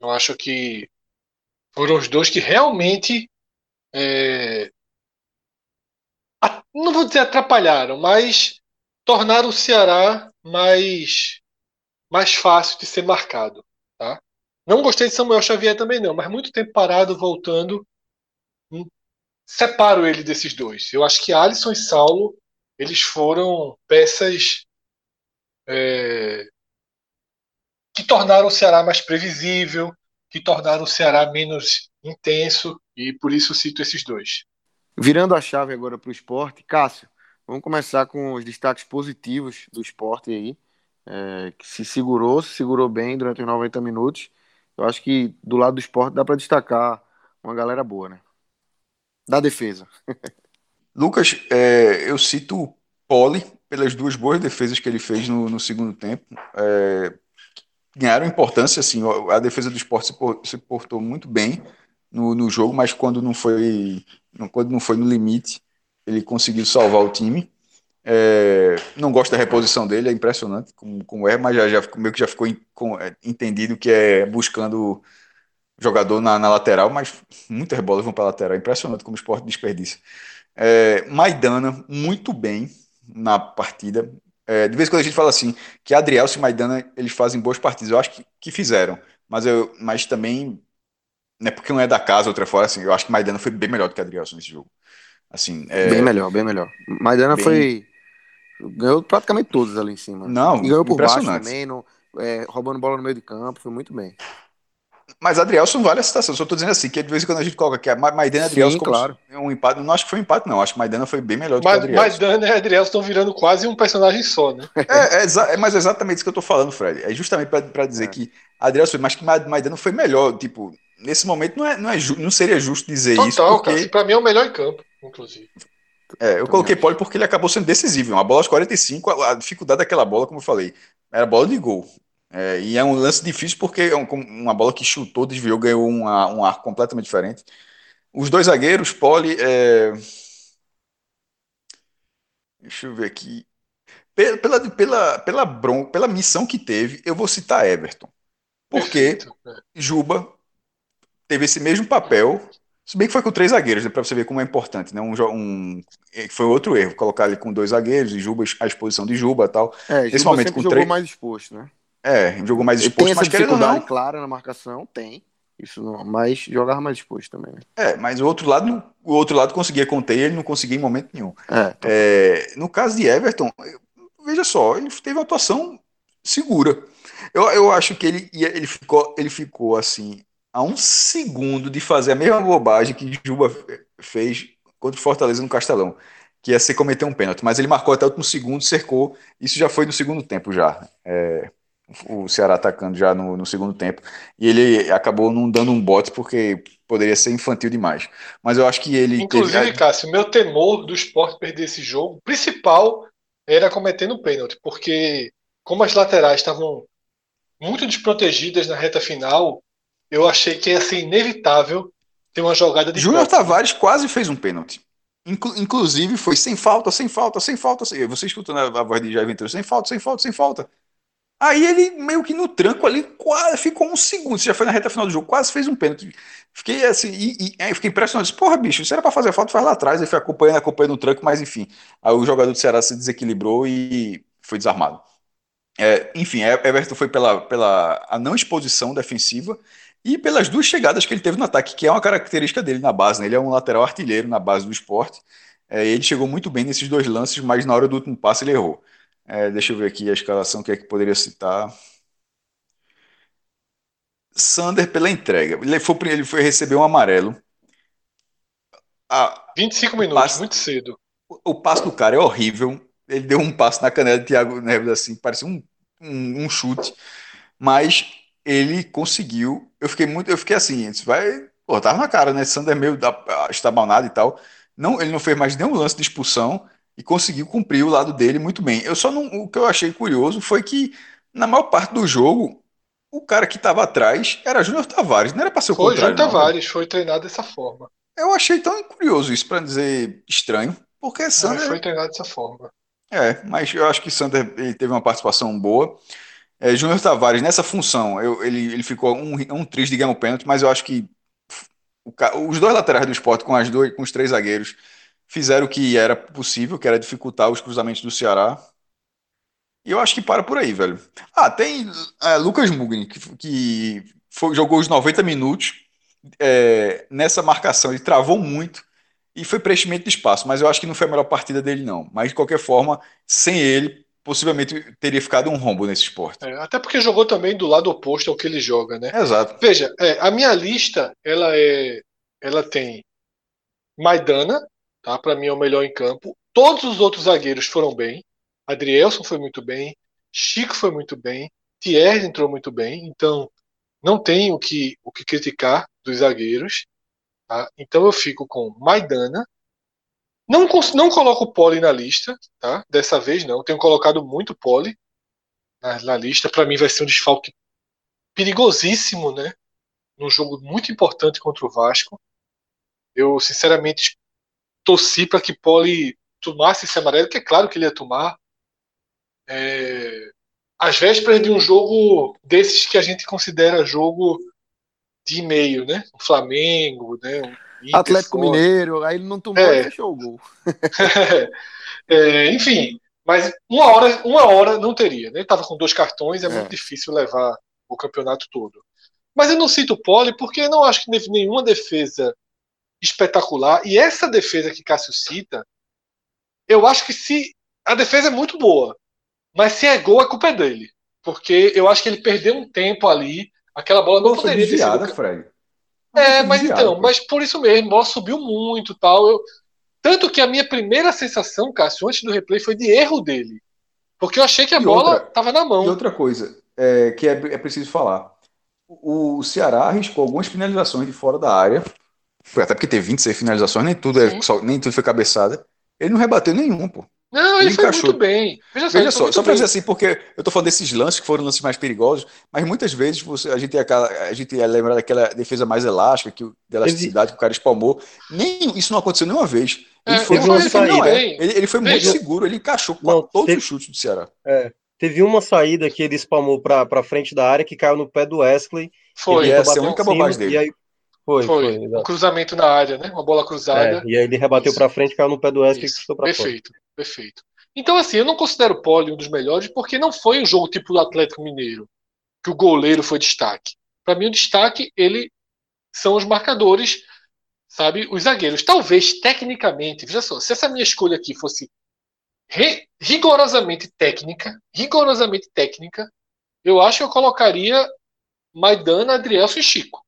Eu acho que foram os dois que realmente é, não vou dizer atrapalharam, mas tornaram o Ceará mais, mais fácil de ser marcado. Tá? Não gostei de Samuel Xavier também não, mas muito tempo parado, voltando, hum, separo ele desses dois. Eu acho que Alisson e Saulo eles foram peças é, que tornaram o Ceará mais previsível, que tornaram o Ceará menos intenso e por isso cito esses dois. Virando a chave agora para o esporte, Cássio, vamos começar com os destaques positivos do esporte aí, é, que se segurou, se segurou bem durante os 90 minutos. Eu acho que do lado do esporte dá para destacar uma galera boa, né? Da defesa. Lucas, é, eu cito o Poli pelas duas boas defesas que ele fez no, no segundo tempo. É, ganharam importância, assim, a defesa do esporte se portou muito bem no, no jogo, mas quando não foi quando não foi no limite, ele conseguiu salvar o time. É, não gosto da reposição dele, é impressionante como, como é, mas já, já meio que já ficou in, com, é, entendido que é buscando jogador na, na lateral, mas muitas bolas vão para a lateral, é impressionante como o esporte desperdiça. É, Maidana, muito bem na partida. É, de vez em quando a gente fala assim, que Adriel e Maidana eles fazem boas partidas, eu acho que, que fizeram, mas, eu, mas também não é porque um é da casa, outra é fora, assim, eu acho que Maidana foi bem melhor do que Adrielson nesse jogo. Assim, é... Bem melhor, bem melhor. Maidana bem... foi, Ganhou praticamente todas ali em cima. Não, e ganhou por baixo também, no, é, roubando bola no meio de campo, foi muito bem. Mas Adrielson vale a citação. Só tô dizendo assim, que de vez em quando a gente coloca aqui a Maidana e Adrielson claro. um empate. Não acho que foi um empate, não. Acho que Maidana foi bem melhor do mas, que Adrielson. Maidana e Adrielson estão virando quase um personagem só, né? É, é, é mas é exatamente isso que eu tô falando, Fred. É justamente para dizer é. que Adrielson foi, mas que Maidana foi melhor. Tipo, nesse momento não, é, não, é não seria justo dizer Total, isso. Porque... Cara, pra mim é o melhor em campo, inclusive. É, eu coloquei Poli porque ele acabou sendo decisivo. Uma bola aos 45, a, a dificuldade daquela bola, como eu falei, era bola de gol. É, e é um lance difícil porque é um, uma bola que chutou, desviou, ganhou uma, um arco completamente diferente. Os dois zagueiros, Poli. É... Deixa eu ver aqui. Pela, pela, pela, pela, bron, pela missão que teve, eu vou citar Everton. Porque é. Juba teve esse mesmo papel, se bem que foi com três zagueiros, né, para você ver como é importante, né? Um, um, é, foi outro erro, colocar ele com dois zagueiros e Juba, a exposição de Juba e tal. É, Nesse Juba momento com jogou três... mais exposto, né? É, jogou mais exposto, tem essa mas dificuldade não... clara na marcação, tem. Isso não, mas jogava mais exposto também. Né? É, mas o outro lado, o outro lado conseguia conter, ele não conseguia em momento nenhum. É, tá. é, no caso de Everton, veja só, ele teve uma atuação segura. Eu, eu acho que ele, ele, ficou, ele ficou assim a um segundo de fazer a mesma bobagem que Juba fez contra o Fortaleza no Castelão, que ia ser cometer um pênalti, mas ele marcou até o último segundo, cercou. Isso já foi no segundo tempo já. É, o Ceará atacando já no, no, segundo tempo. E ele acabou não dando um bote porque poderia ser infantil demais. Mas eu acho que ele. Inclusive, teve... Cássio, meu temor do esporte perder esse jogo, principal era cometendo pênalti, porque como as laterais estavam muito desprotegidas na reta final, eu achei que ia ser inevitável ter uma jogada de. Júnior Tavares quase fez um pênalti. Inclu inclusive foi sem falta, sem falta, sem falta. Sem... Você escutando a voz de Jair Ventura, sem falta, sem falta, sem falta. Aí ele meio que no tranco ali, quase ficou um segundo. Você já foi na reta final do jogo, quase fez um pênalti. Fiquei assim, e, e fiquei impressionado. Disse, Porra, bicho, isso era pra fazer falta, faz lá atrás. Aí foi acompanhando, acompanhando o tranco, mas enfim. Aí o jogador do Ceará se desequilibrou e foi desarmado. É, enfim, Everton foi pela, pela a não exposição defensiva e pelas duas chegadas que ele teve no ataque, que é uma característica dele na base. Né? Ele é um lateral artilheiro na base do esporte. É, ele chegou muito bem nesses dois lances, mas na hora do último passe ele errou. É, deixa eu ver aqui a escalação que é que poderia citar. Sander pela entrega. Ele foi, ele foi receber um amarelo. Ah, 25 minutos, passe, muito cedo. O, o passo do cara é horrível. Ele deu um passo na canela de Thiago Neves assim, parecia um, um, um chute. Mas ele conseguiu. Eu fiquei muito. Eu fiquei assim, isso vai. Pô, tava na cara, né? Sander é meio estabanado e tal. Não, ele não fez mais nenhum lance de expulsão e conseguiu cumprir o lado dele muito bem. Eu só não, o que eu achei curioso foi que na maior parte do jogo o cara que estava atrás era Júnior Tavares, não era para ser o foi Júnior Tavares, foi treinado dessa forma. Eu achei tão curioso isso para dizer estranho, porque Sander foi treinado dessa forma. É, mas eu acho que Sander ele teve uma participação boa. É, Júnior Tavares, nessa função, eu, ele, ele ficou um, um triste de pênalti, mas eu acho que o, os dois laterais do esporte, com, as dois, com os três zagueiros, fizeram o que era possível, que era dificultar os cruzamentos do Ceará. E eu acho que para por aí, velho. Ah, tem é, Lucas Mugni, que, que foi, jogou os 90 minutos é, nessa marcação. Ele travou muito e foi preenchimento de espaço, mas eu acho que não foi a melhor partida dele, não. Mas de qualquer forma, sem ele, possivelmente teria ficado um rombo nesse esporte. É, até porque jogou também do lado oposto ao que ele joga, né? Exato. Veja, é, a minha lista, ela é, ela tem Maidana, tá? Para mim é o melhor em campo. Todos os outros zagueiros foram bem. Adrielson foi muito bem, Chico foi muito bem, Thierry entrou muito bem. Então não tem o que o que criticar dos zagueiros. Tá? Então eu fico com Maidana, não, não coloco o Poli na lista, tá? Dessa vez não. Tenho colocado muito Poli na, na lista. Para mim vai ser um desfalque perigosíssimo, né? Num jogo muito importante contra o Vasco. Eu, sinceramente, torci para que Poli tomasse esse amarelo, que é claro que ele ia tomar. É, às vésperas de um jogo desses que a gente considera jogo de meio, né? O Flamengo, né? Atlético Mineiro, aí ele não tomou é. e deixou o gol. é, enfim, mas uma hora, uma hora não teria, né? Ele estava com dois cartões, é, é, muito difícil levar o campeonato todo. Mas eu não cito o Poli porque eu não acho que teve nenhuma defesa espetacular. E essa defesa que Cássio cita, eu acho que se a defesa é muito boa. Mas se é gol, a culpa é dele. Porque eu acho que ele perdeu um tempo ali. Aquela bola não poderia desviada, ter sido... Fred. É, mas então, mas por isso mesmo, a bola subiu muito tal. Eu... Tanto que a minha primeira sensação, Cássio, antes do replay, foi de erro dele. Porque eu achei que a e bola estava na mão. E outra coisa é, que é, é preciso falar. O Ceará arriscou algumas finalizações de fora da área. Até porque teve 26 finalizações, nem tudo, é, só, nem tudo foi cabeçada. Ele não rebateu nenhum, pô. Não, ele, ele foi encaixou. muito bem. Veja só, Veja só, só para dizer assim, porque eu tô falando desses lances que foram lances mais perigosos, mas muitas vezes você, a, gente ia, a gente ia lembrar daquela defesa mais elástica, que, de elasticidade que o cara espalmou. Nem, isso não aconteceu nenhuma vez. Ele, é, foi, ele, ele, foi, não, é, ele, ele foi muito seguro, ele encaixou com todos teve, os chutes do Ceará. É, teve uma saída que ele espalmou para frente da área que caiu no pé do Wesley. Foi, essa é a única bobagem dele. E aí, foi, foi, foi um cruzamento na área, né? Uma bola cruzada. É, e aí ele rebateu para frente, caiu no pé do Wesley e custou para Perfeito, fora. perfeito. Então, assim, eu não considero o Poli um dos melhores porque não foi um jogo tipo do Atlético Mineiro, que o goleiro foi destaque. Para mim, o destaque ele são os marcadores, sabe, os zagueiros. Talvez tecnicamente, veja só, se essa minha escolha aqui fosse rigorosamente técnica, rigorosamente técnica, eu acho que eu colocaria Maidana, Adrielso e Chico.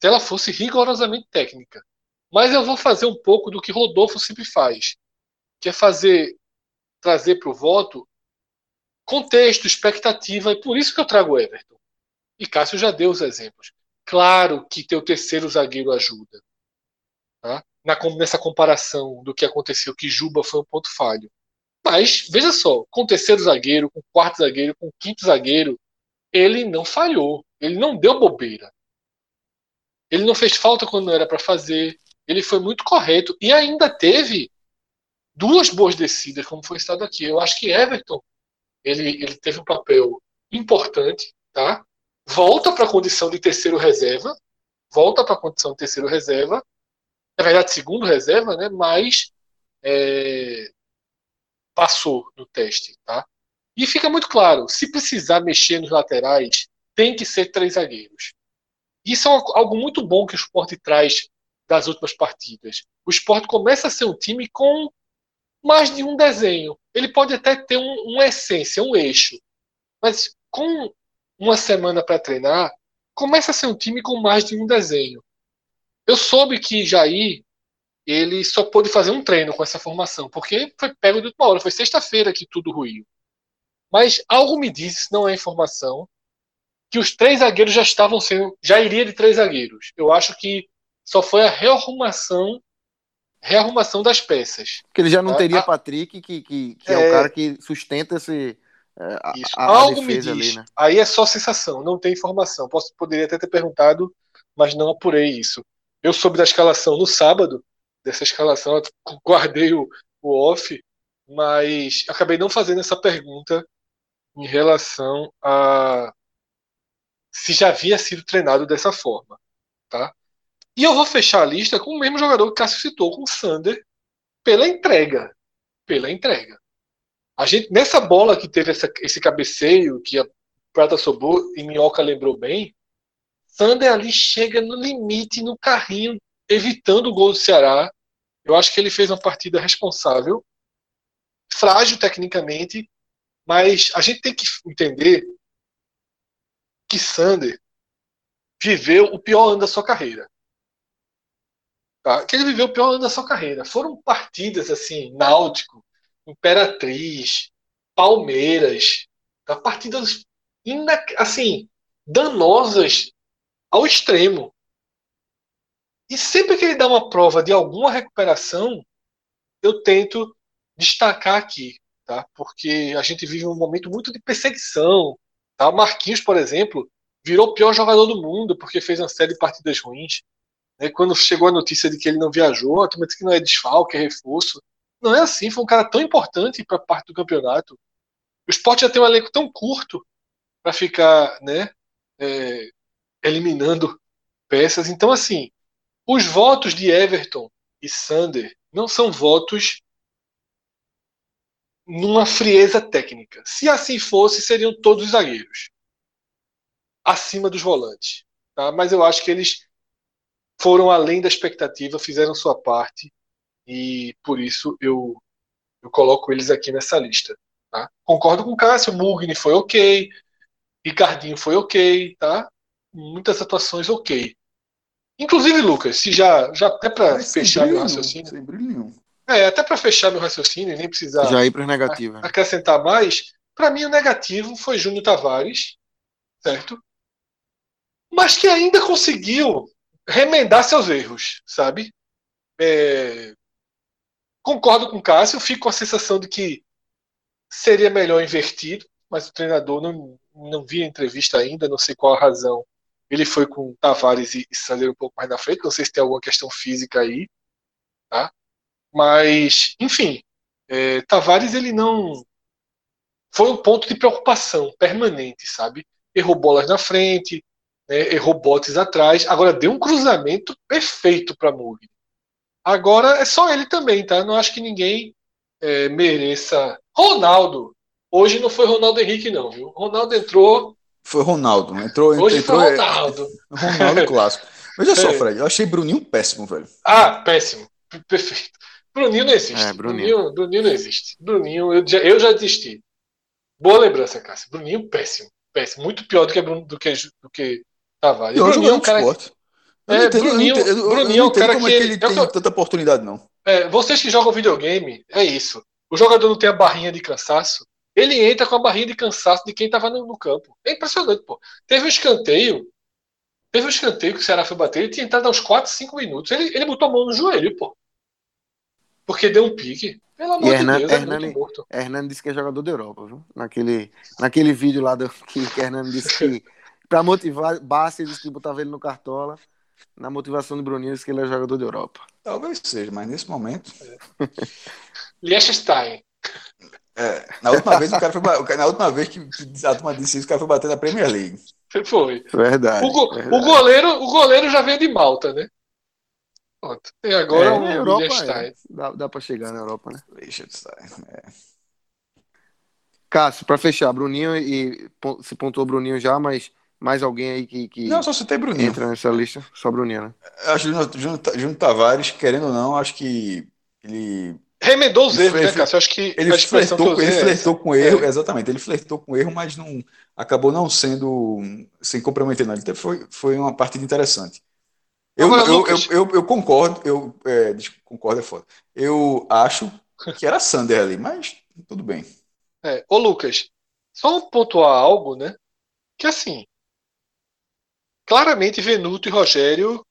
Se ela fosse rigorosamente técnica. Mas eu vou fazer um pouco do que Rodolfo sempre faz, que é fazer trazer para o voto contexto, expectativa, e por isso que eu trago Everton. E Cássio já deu os exemplos. Claro que ter o terceiro zagueiro ajuda. Tá? Na, nessa comparação do que aconteceu, que Juba foi um ponto falho. Mas, veja só, com o terceiro zagueiro, com o quarto zagueiro, com o quinto zagueiro, ele não falhou. Ele não deu bobeira. Ele não fez falta quando não era para fazer. Ele foi muito correto. E ainda teve duas boas descidas, como foi estado aqui. Eu acho que Everton ele, ele teve um papel importante, tá? Volta para a condição de terceiro reserva, volta para a condição de terceiro reserva, na verdade segundo reserva, né? Mas é, passou no teste, tá? E fica muito claro, se precisar mexer nos laterais, tem que ser três zagueiros. Isso é algo muito bom que o esporte traz das últimas partidas. O esporte começa a ser um time com mais de um desenho. Ele pode até ter um, uma essência, um eixo. Mas com uma semana para treinar, começa a ser um time com mais de um desenho. Eu soube que Jair ele só pôde fazer um treino com essa formação, porque foi pego de última hora, foi sexta-feira que tudo ruiu. Mas algo me diz, se não é informação, que os três zagueiros já estavam sendo, já iria de três zagueiros. Eu acho que só foi a rearrumação rearrumação das peças. Que ele já não tá? teria a, Patrick, que, que, que é, é, o cara que sustenta esse. É, a. A, Algo me diz. Ali, né? Aí é só sensação, não tem informação. Posso, poderia até ter perguntado, mas não apurei isso. Eu soube da escalação no sábado, dessa escalação, guardei o, o off, mas acabei não fazendo essa pergunta em relação a se já havia sido treinado dessa forma, tá? E eu vou fechar a lista com o mesmo jogador que Cássio citou, com o Sander, pela entrega. Pela entrega. A gente, nessa bola que teve essa, esse cabeceio, que a Prata sobrou e Minhoca lembrou bem, Sander ali chega no limite, no carrinho, evitando o gol do Ceará. Eu acho que ele fez uma partida responsável, frágil tecnicamente, mas a gente tem que entender que Sander viveu o pior ano da sua carreira. Tá? Que ele viveu o pior ano da sua carreira. Foram partidas assim, Náutico, Imperatriz, Palmeiras, tá? partidas assim, danosas ao extremo. E sempre que ele dá uma prova de alguma recuperação, eu tento destacar aqui, tá? Porque a gente vive um momento muito de perseguição, tá? Marquinhos, por exemplo, virou o pior jogador do mundo porque fez uma série de partidas ruins. Né? Quando chegou a notícia de que ele não viajou, a turma disse que não é desfalque, é reforço. Não é assim, foi um cara tão importante para parte do campeonato. O esporte já tem um elenco tão curto para ficar né, é, eliminando peças. Então, assim, os votos de Everton e Sander não são votos numa frieza técnica. Se assim fosse, seriam todos os zagueiros acima dos volantes. Tá? Mas eu acho que eles foram além da expectativa, fizeram sua parte e por isso eu Eu coloco eles aqui nessa lista. Tá? Concordo com o Cássio, Mugni foi ok, Ricardinho foi ok, tá? Muitas atuações ok. Inclusive, Lucas, se já, já até para fechar meu raciocínio. Sem brilho nenhum. É, até para fechar meu raciocínio, nem precisar. Já ir para negativas. Acrescentar mais. Para mim, o negativo foi Júnior Tavares, certo? Mas que ainda conseguiu remendar seus erros, sabe? É... Concordo com o Cássio, fico com a sensação de que seria melhor invertido, mas o treinador não, não vi a entrevista ainda, não sei qual a razão. Ele foi com Tavares e Sander um pouco mais na frente, não sei se tem alguma questão física aí, tá? Mas, enfim, é, Tavares ele não foi um ponto de preocupação permanente, sabe? Errou bolas na frente, né, errou botes atrás, agora deu um cruzamento perfeito para Mugni. Agora é só ele também, tá? Não acho que ninguém é, mereça. Ronaldo, Hoje não foi Ronaldo Henrique, não, viu? Ronaldo entrou. Foi Ronaldo, entrou. Hoje entrou, foi Ronaldo. Ronaldo clássico. Veja só, é. Fred, eu achei Bruninho péssimo, velho. Ah, péssimo. Perfeito. Bruninho não existe. É, Bruninho. Bruninho, Bruninho não existe. Bruninho, eu já, eu já desisti. Boa lembrança, Cássio. Bruninho, péssimo. Péssimo. Muito pior do que, do que, do que Tavares. E Bruninho é um cara. Que... É, Bruninho, eu, eu, Bruninho é um cara como que. É que ele tem tanta oportunidade, não. É, vocês que jogam videogame, é isso. O jogador não tem a barrinha de cansaço. Ele entra com a barrinha de cansaço de quem estava no, no, campo. É impressionante, pô. Teve um escanteio. Teve um escanteio que o Ceará foi bater. Ele tinha entrado aos 4, 5 minutos. Ele, ele botou a mão no joelho, pô. Porque deu um pique. Pelo amor e de Hernan, Deus, Hernani, é morto. Hernani disse que é jogador da Europa, viu? Naquele, naquele vídeo lá do, que, que Hernani disse que pra motivar, Bassi disse que botava ele no cartola. Na motivação do Bruninho disse que ele é jogador da Europa. Talvez seja, mas nesse momento. É. Liechtenstein. É, na última vez o cara foi, na última vez que a turma disse isso, o cara foi bater na Premier League. Foi. Verdade, o, go, verdade. o goleiro, o goleiro já veio de Malta, né? Pronto. E agora é, o Europa, é. Dá, dá para chegar na Europa, né? Liechtenstein, é. Cássio, para fechar, Bruninho e se pontuou Bruninho já, mas mais alguém aí que, que não só citei Bruninho entra nessa lista, só Bruninho, né? Acho que Júnior Tavares, querendo ou não, acho que ele remendou os erros, né, Cássio? Acho que ele flertou, que ele é flertou com erro, é. exatamente. Ele flertou com erro, mas não acabou não sendo sem comprometer nada. Então foi, foi uma partida interessante. Eu, eu, eu, eu, eu, concordo, eu é, concordo é foda. Eu acho que era Sander ali, mas tudo bem. É, ô Lucas, só pontuar algo, né? Que assim, claramente Venuto e Rogério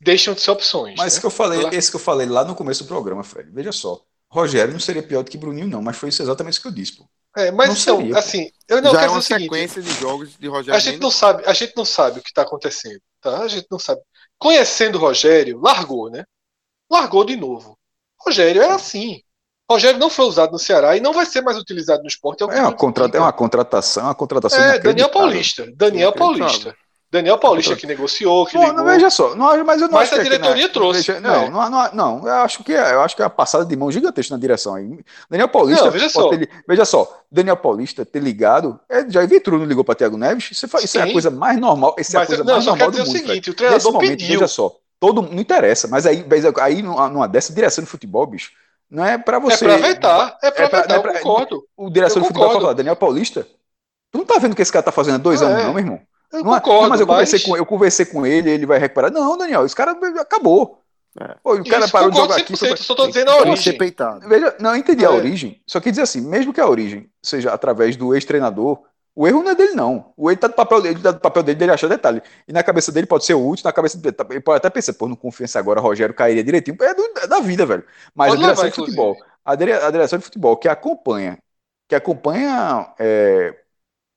deixam de ser opções. Mas né? que eu falei, esse que eu falei lá no começo do programa, Fred. Veja só. Rogério não seria pior do que Bruninho, não, mas foi isso exatamente isso que eu disse, pô. É, mas não então, seria, assim, eu não Já quero é uma sequência seguinte, de jogos de Rogério. A gente não sabe, a gente não sabe o que está acontecendo, tá? A gente não sabe. Conhecendo o Rogério, largou, né? Largou de novo. Rogério é assim. Rogério não foi usado no Ceará e não vai ser mais utilizado no esporte. É, é uma, contra... é uma contratação, uma contratação. É, Daniel Paulista. Daniel Paulista. Daniel Paulista que negociou, que não, não, veja só, não, mas eu não mas a diretoria que, trouxe. Veja, não, é. não, não, não, eu acho que é, eu acho que é a passada de mão gigantesca na direção aí. Daniel Paulista, não, veja, só. Ter, veja só, Daniel Paulista ter ligado, é, já Vitor não ligou para Thiago Neves, isso, é, isso é a coisa mais normal, isso é a coisa não, mais normal do mundo. O seguinte, o treinador momento, pediu. Veja só, todo não interessa, mas aí, aí numa dessa direção de futebol, bicho, não é para você. É para vetar, é para é vetar, é pra, eu concordo. O direção de futebol fala, Daniel Paulista, tu não tá vendo o que esse cara tá fazendo há dois ah, anos, é. não, meu irmão? Eu não, concordo, não, mas eu conversei, com, eu conversei com ele, ele vai recuperar. Não, Daniel, esse cara acabou. É. Pô, o cara Isso, parou de jogar aqui. Foi... Só tô dizendo a origem. Veja, não, eu entendi é. a origem. Só que dizer assim, mesmo que a origem seja através do ex-treinador, o erro não é dele, não. O erro tá do papel dele, tá do papel dele, dele achar detalhe. E na cabeça dele pode ser útil, na cabeça dele, ele pode até pensar, pô, não confiança agora, Rogério cairia direitinho. É, do, é da vida, velho. Mas pode a direção levar, de futebol, a, dire, a, direção de futebol que acompanha, que acompanha é,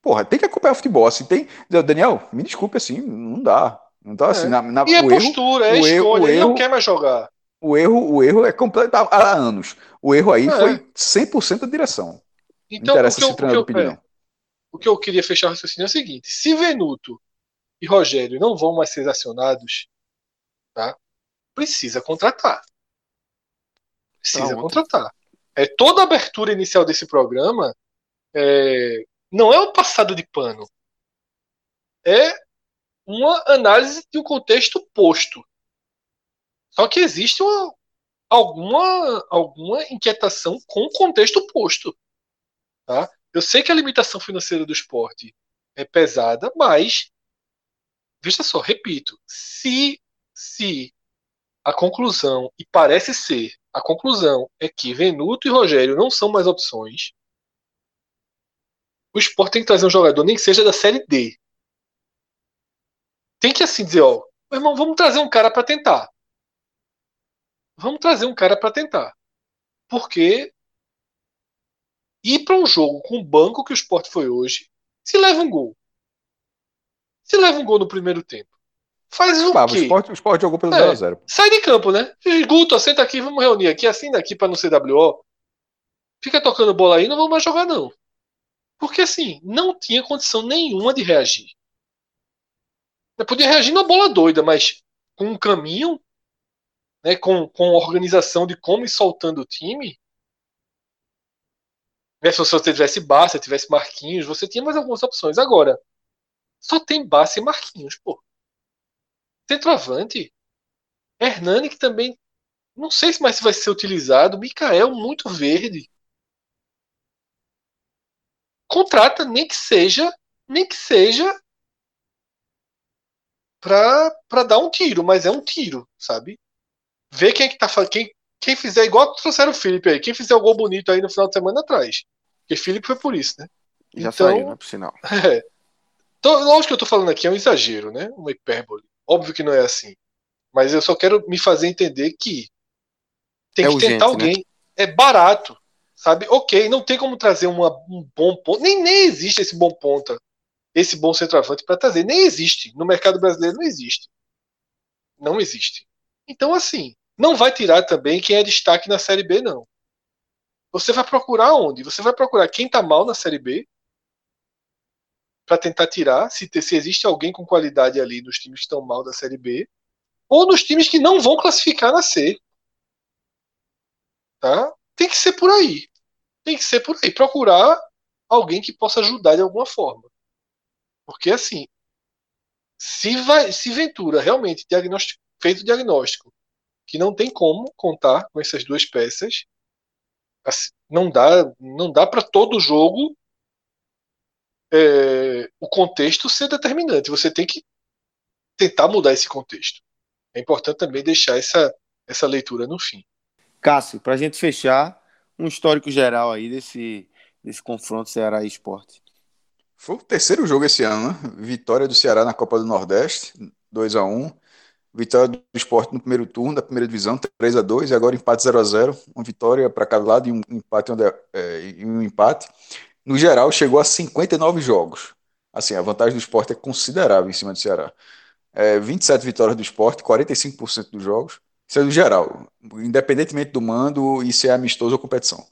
Porra, tem que acompanhar o futebol. Assim, tem. Daniel, me desculpe, assim, não dá. Não tá assim. É. Na, na, e é postura, erro, é escolha, erro, ele erro, não quer mais jogar. O erro, o erro é completo há anos. O erro aí é. foi 100% da direção. Então, interessa o que, eu, o, que eu, opinião. É, o que eu queria fechar o raciocínio é o seguinte: se Venuto e Rogério não vão mais ser acionados, tá? precisa contratar. Precisa contratar. É, toda a abertura inicial desse programa é, não é um passado de pano. É uma análise de um contexto posto. Só que existe uma, alguma, alguma inquietação com o contexto posto. Tá? Eu sei que a limitação financeira do esporte é pesada, mas veja só, repito, se se a conclusão e parece ser a conclusão é que Venuto e Rogério não são mais opções, o esporte tem que trazer um jogador nem que seja da série D. Tem que assim dizer, ó, meu irmão, vamos trazer um cara para tentar. Vamos trazer um cara para tentar. Porque ir para um jogo com o banco que o esporte foi hoje, se leva um gol. Se leva um gol no primeiro tempo. Faz o Ah, quê? o Sport, o Sport jogou pelo É. 0x0. Sai de campo, né? Guto, senta aqui, vamos reunir aqui, assim daqui para não ser WO. Fica tocando bola aí, não vamos mais jogar, não. Porque assim, não tinha condição nenhuma de reagir. Eu podia reagir na bola doida, mas com um caminho, né, com, com organização de como ir soltando o time. Se você tivesse Barça, tivesse Marquinhos, você tinha mais algumas opções. Agora, só tem Barça e Marquinhos, pô. Centroavante. Hernani, que também não sei se mais vai ser utilizado. Mikael, muito verde. Contrata, nem que seja, nem que seja pra, pra dar um tiro, mas é um tiro, sabe? Vê quem é que tá quem Quem fizer igual trouxeram o Felipe aí, quem fizer o gol bonito aí no final de semana atrás. Porque Felipe foi por isso, né? Já Então- saiu, né? Por sinal. É. Então, lógico que eu tô falando aqui é um exagero, né? Uma hipérbole. Óbvio que não é assim. Mas eu só quero me fazer entender que tem É que urgente, tentar né? alguém. É barato, sabe? Ok, não tem como trazer uma- um bom ponto. Nem, nem existe esse bom ponta, esse bom centroavante para trazer. Nem existe. No mercado brasileiro não existe. Não existe. Então, assim, não vai tirar também quem é destaque na Série B, não. Você vai procurar onde? Você vai procurar quem tá mal na Série B para tentar tirar se, se existe alguém com qualidade ali nos times que estão mal da Série B ou nos times que não vão classificar na C. Tá? Tem que ser por aí. Tem que ser por aí. Procurar alguém que possa ajudar de alguma forma. Porque assim, se vai, se Ventura realmente fez o diagnóstico que não tem como contar com essas duas peças, assim, não dá, não dá para todo jogo é, o contexto ser determinante. Você tem que tentar mudar esse contexto. É importante também deixar essa, essa leitura no fim. Cássio, pra gente fechar, um histórico geral aí desse, desse confronto Ceará e Esporte. Foi o terceiro jogo esse ano, né? Vitória do Ceará na Copa do Nordeste, 2 a 1 Vitória do Sport no primeiro turno da primeira divisão, 3 a 2 e agora empate 0 a 0 Uma vitória para cada lado e um empate, é, e um empate. No geral, chegou a 59 jogos. Assim, a vantagem do Sport é considerável em cima do Ceará. É, 27 vitórias do Sport, 45% dos jogos. Isso é do geral, independentemente do mando se é amistoso ou competição.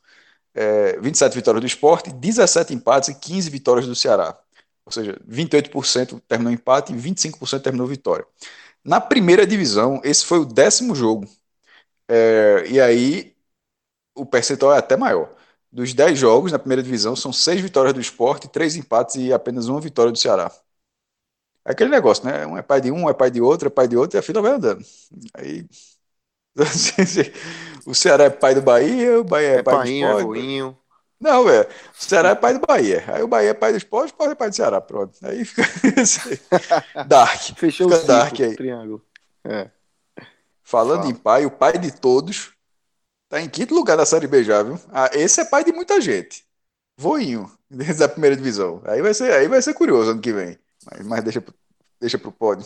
É, 27 vitórias do Sport, 17 empates e 15 vitórias do Ceará. Ou seja, 28% terminou empate e 25% terminou vitória. Na primeira divisão, esse foi o décimo jogo. É, e aí, o percentual é até maior. Dos 10 jogos na primeira divisão, são 6 vitórias do Sport, 3 empates e apenas uma vitória do Ceará. É aquele negócio, né? Um é pai de um, um é pai de outro, é pai de outro e a fila vai andando. Aí. o Ceará é pai do Bahia, o Bahia é, É pai Painho, do é Sport. Voinho. Não, velho. O Ceará é pai do Bahia. Aí o Bahia é pai do esporte, o esporte é pai do Ceará. Pronto. Aí fica. Dark. Fechou Fica o dark ciclo, aí. triângulo. É. Falando Fala. em pai, o pai de todos tá em quinto lugar da Série B já, viu? Ah, esse é pai de muita gente. Voinho, desde da primeira divisão. Aí vai ser, aí vai ser curioso ano que vem. Mas, mas deixa, deixa pro pódio.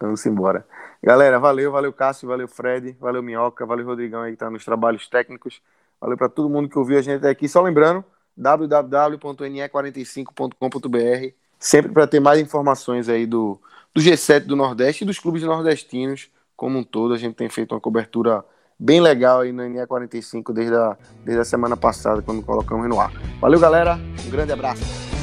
Vamos embora. Galera, valeu, valeu Cássio, valeu Fred, valeu Minhoca, valeu Rodrigão aí que tá nos trabalhos técnicos. Valeu para todo mundo que ouviu a gente até aqui. Só lembrando, www.ne45.com.br, sempre para ter mais informações aí do, do G7 do Nordeste e dos clubes nordestinos como um todo. A gente tem feito uma cobertura bem legal aí no NE45 desde a, desde a semana passada, quando colocamos no ar. Valeu, galera. Um grande abraço.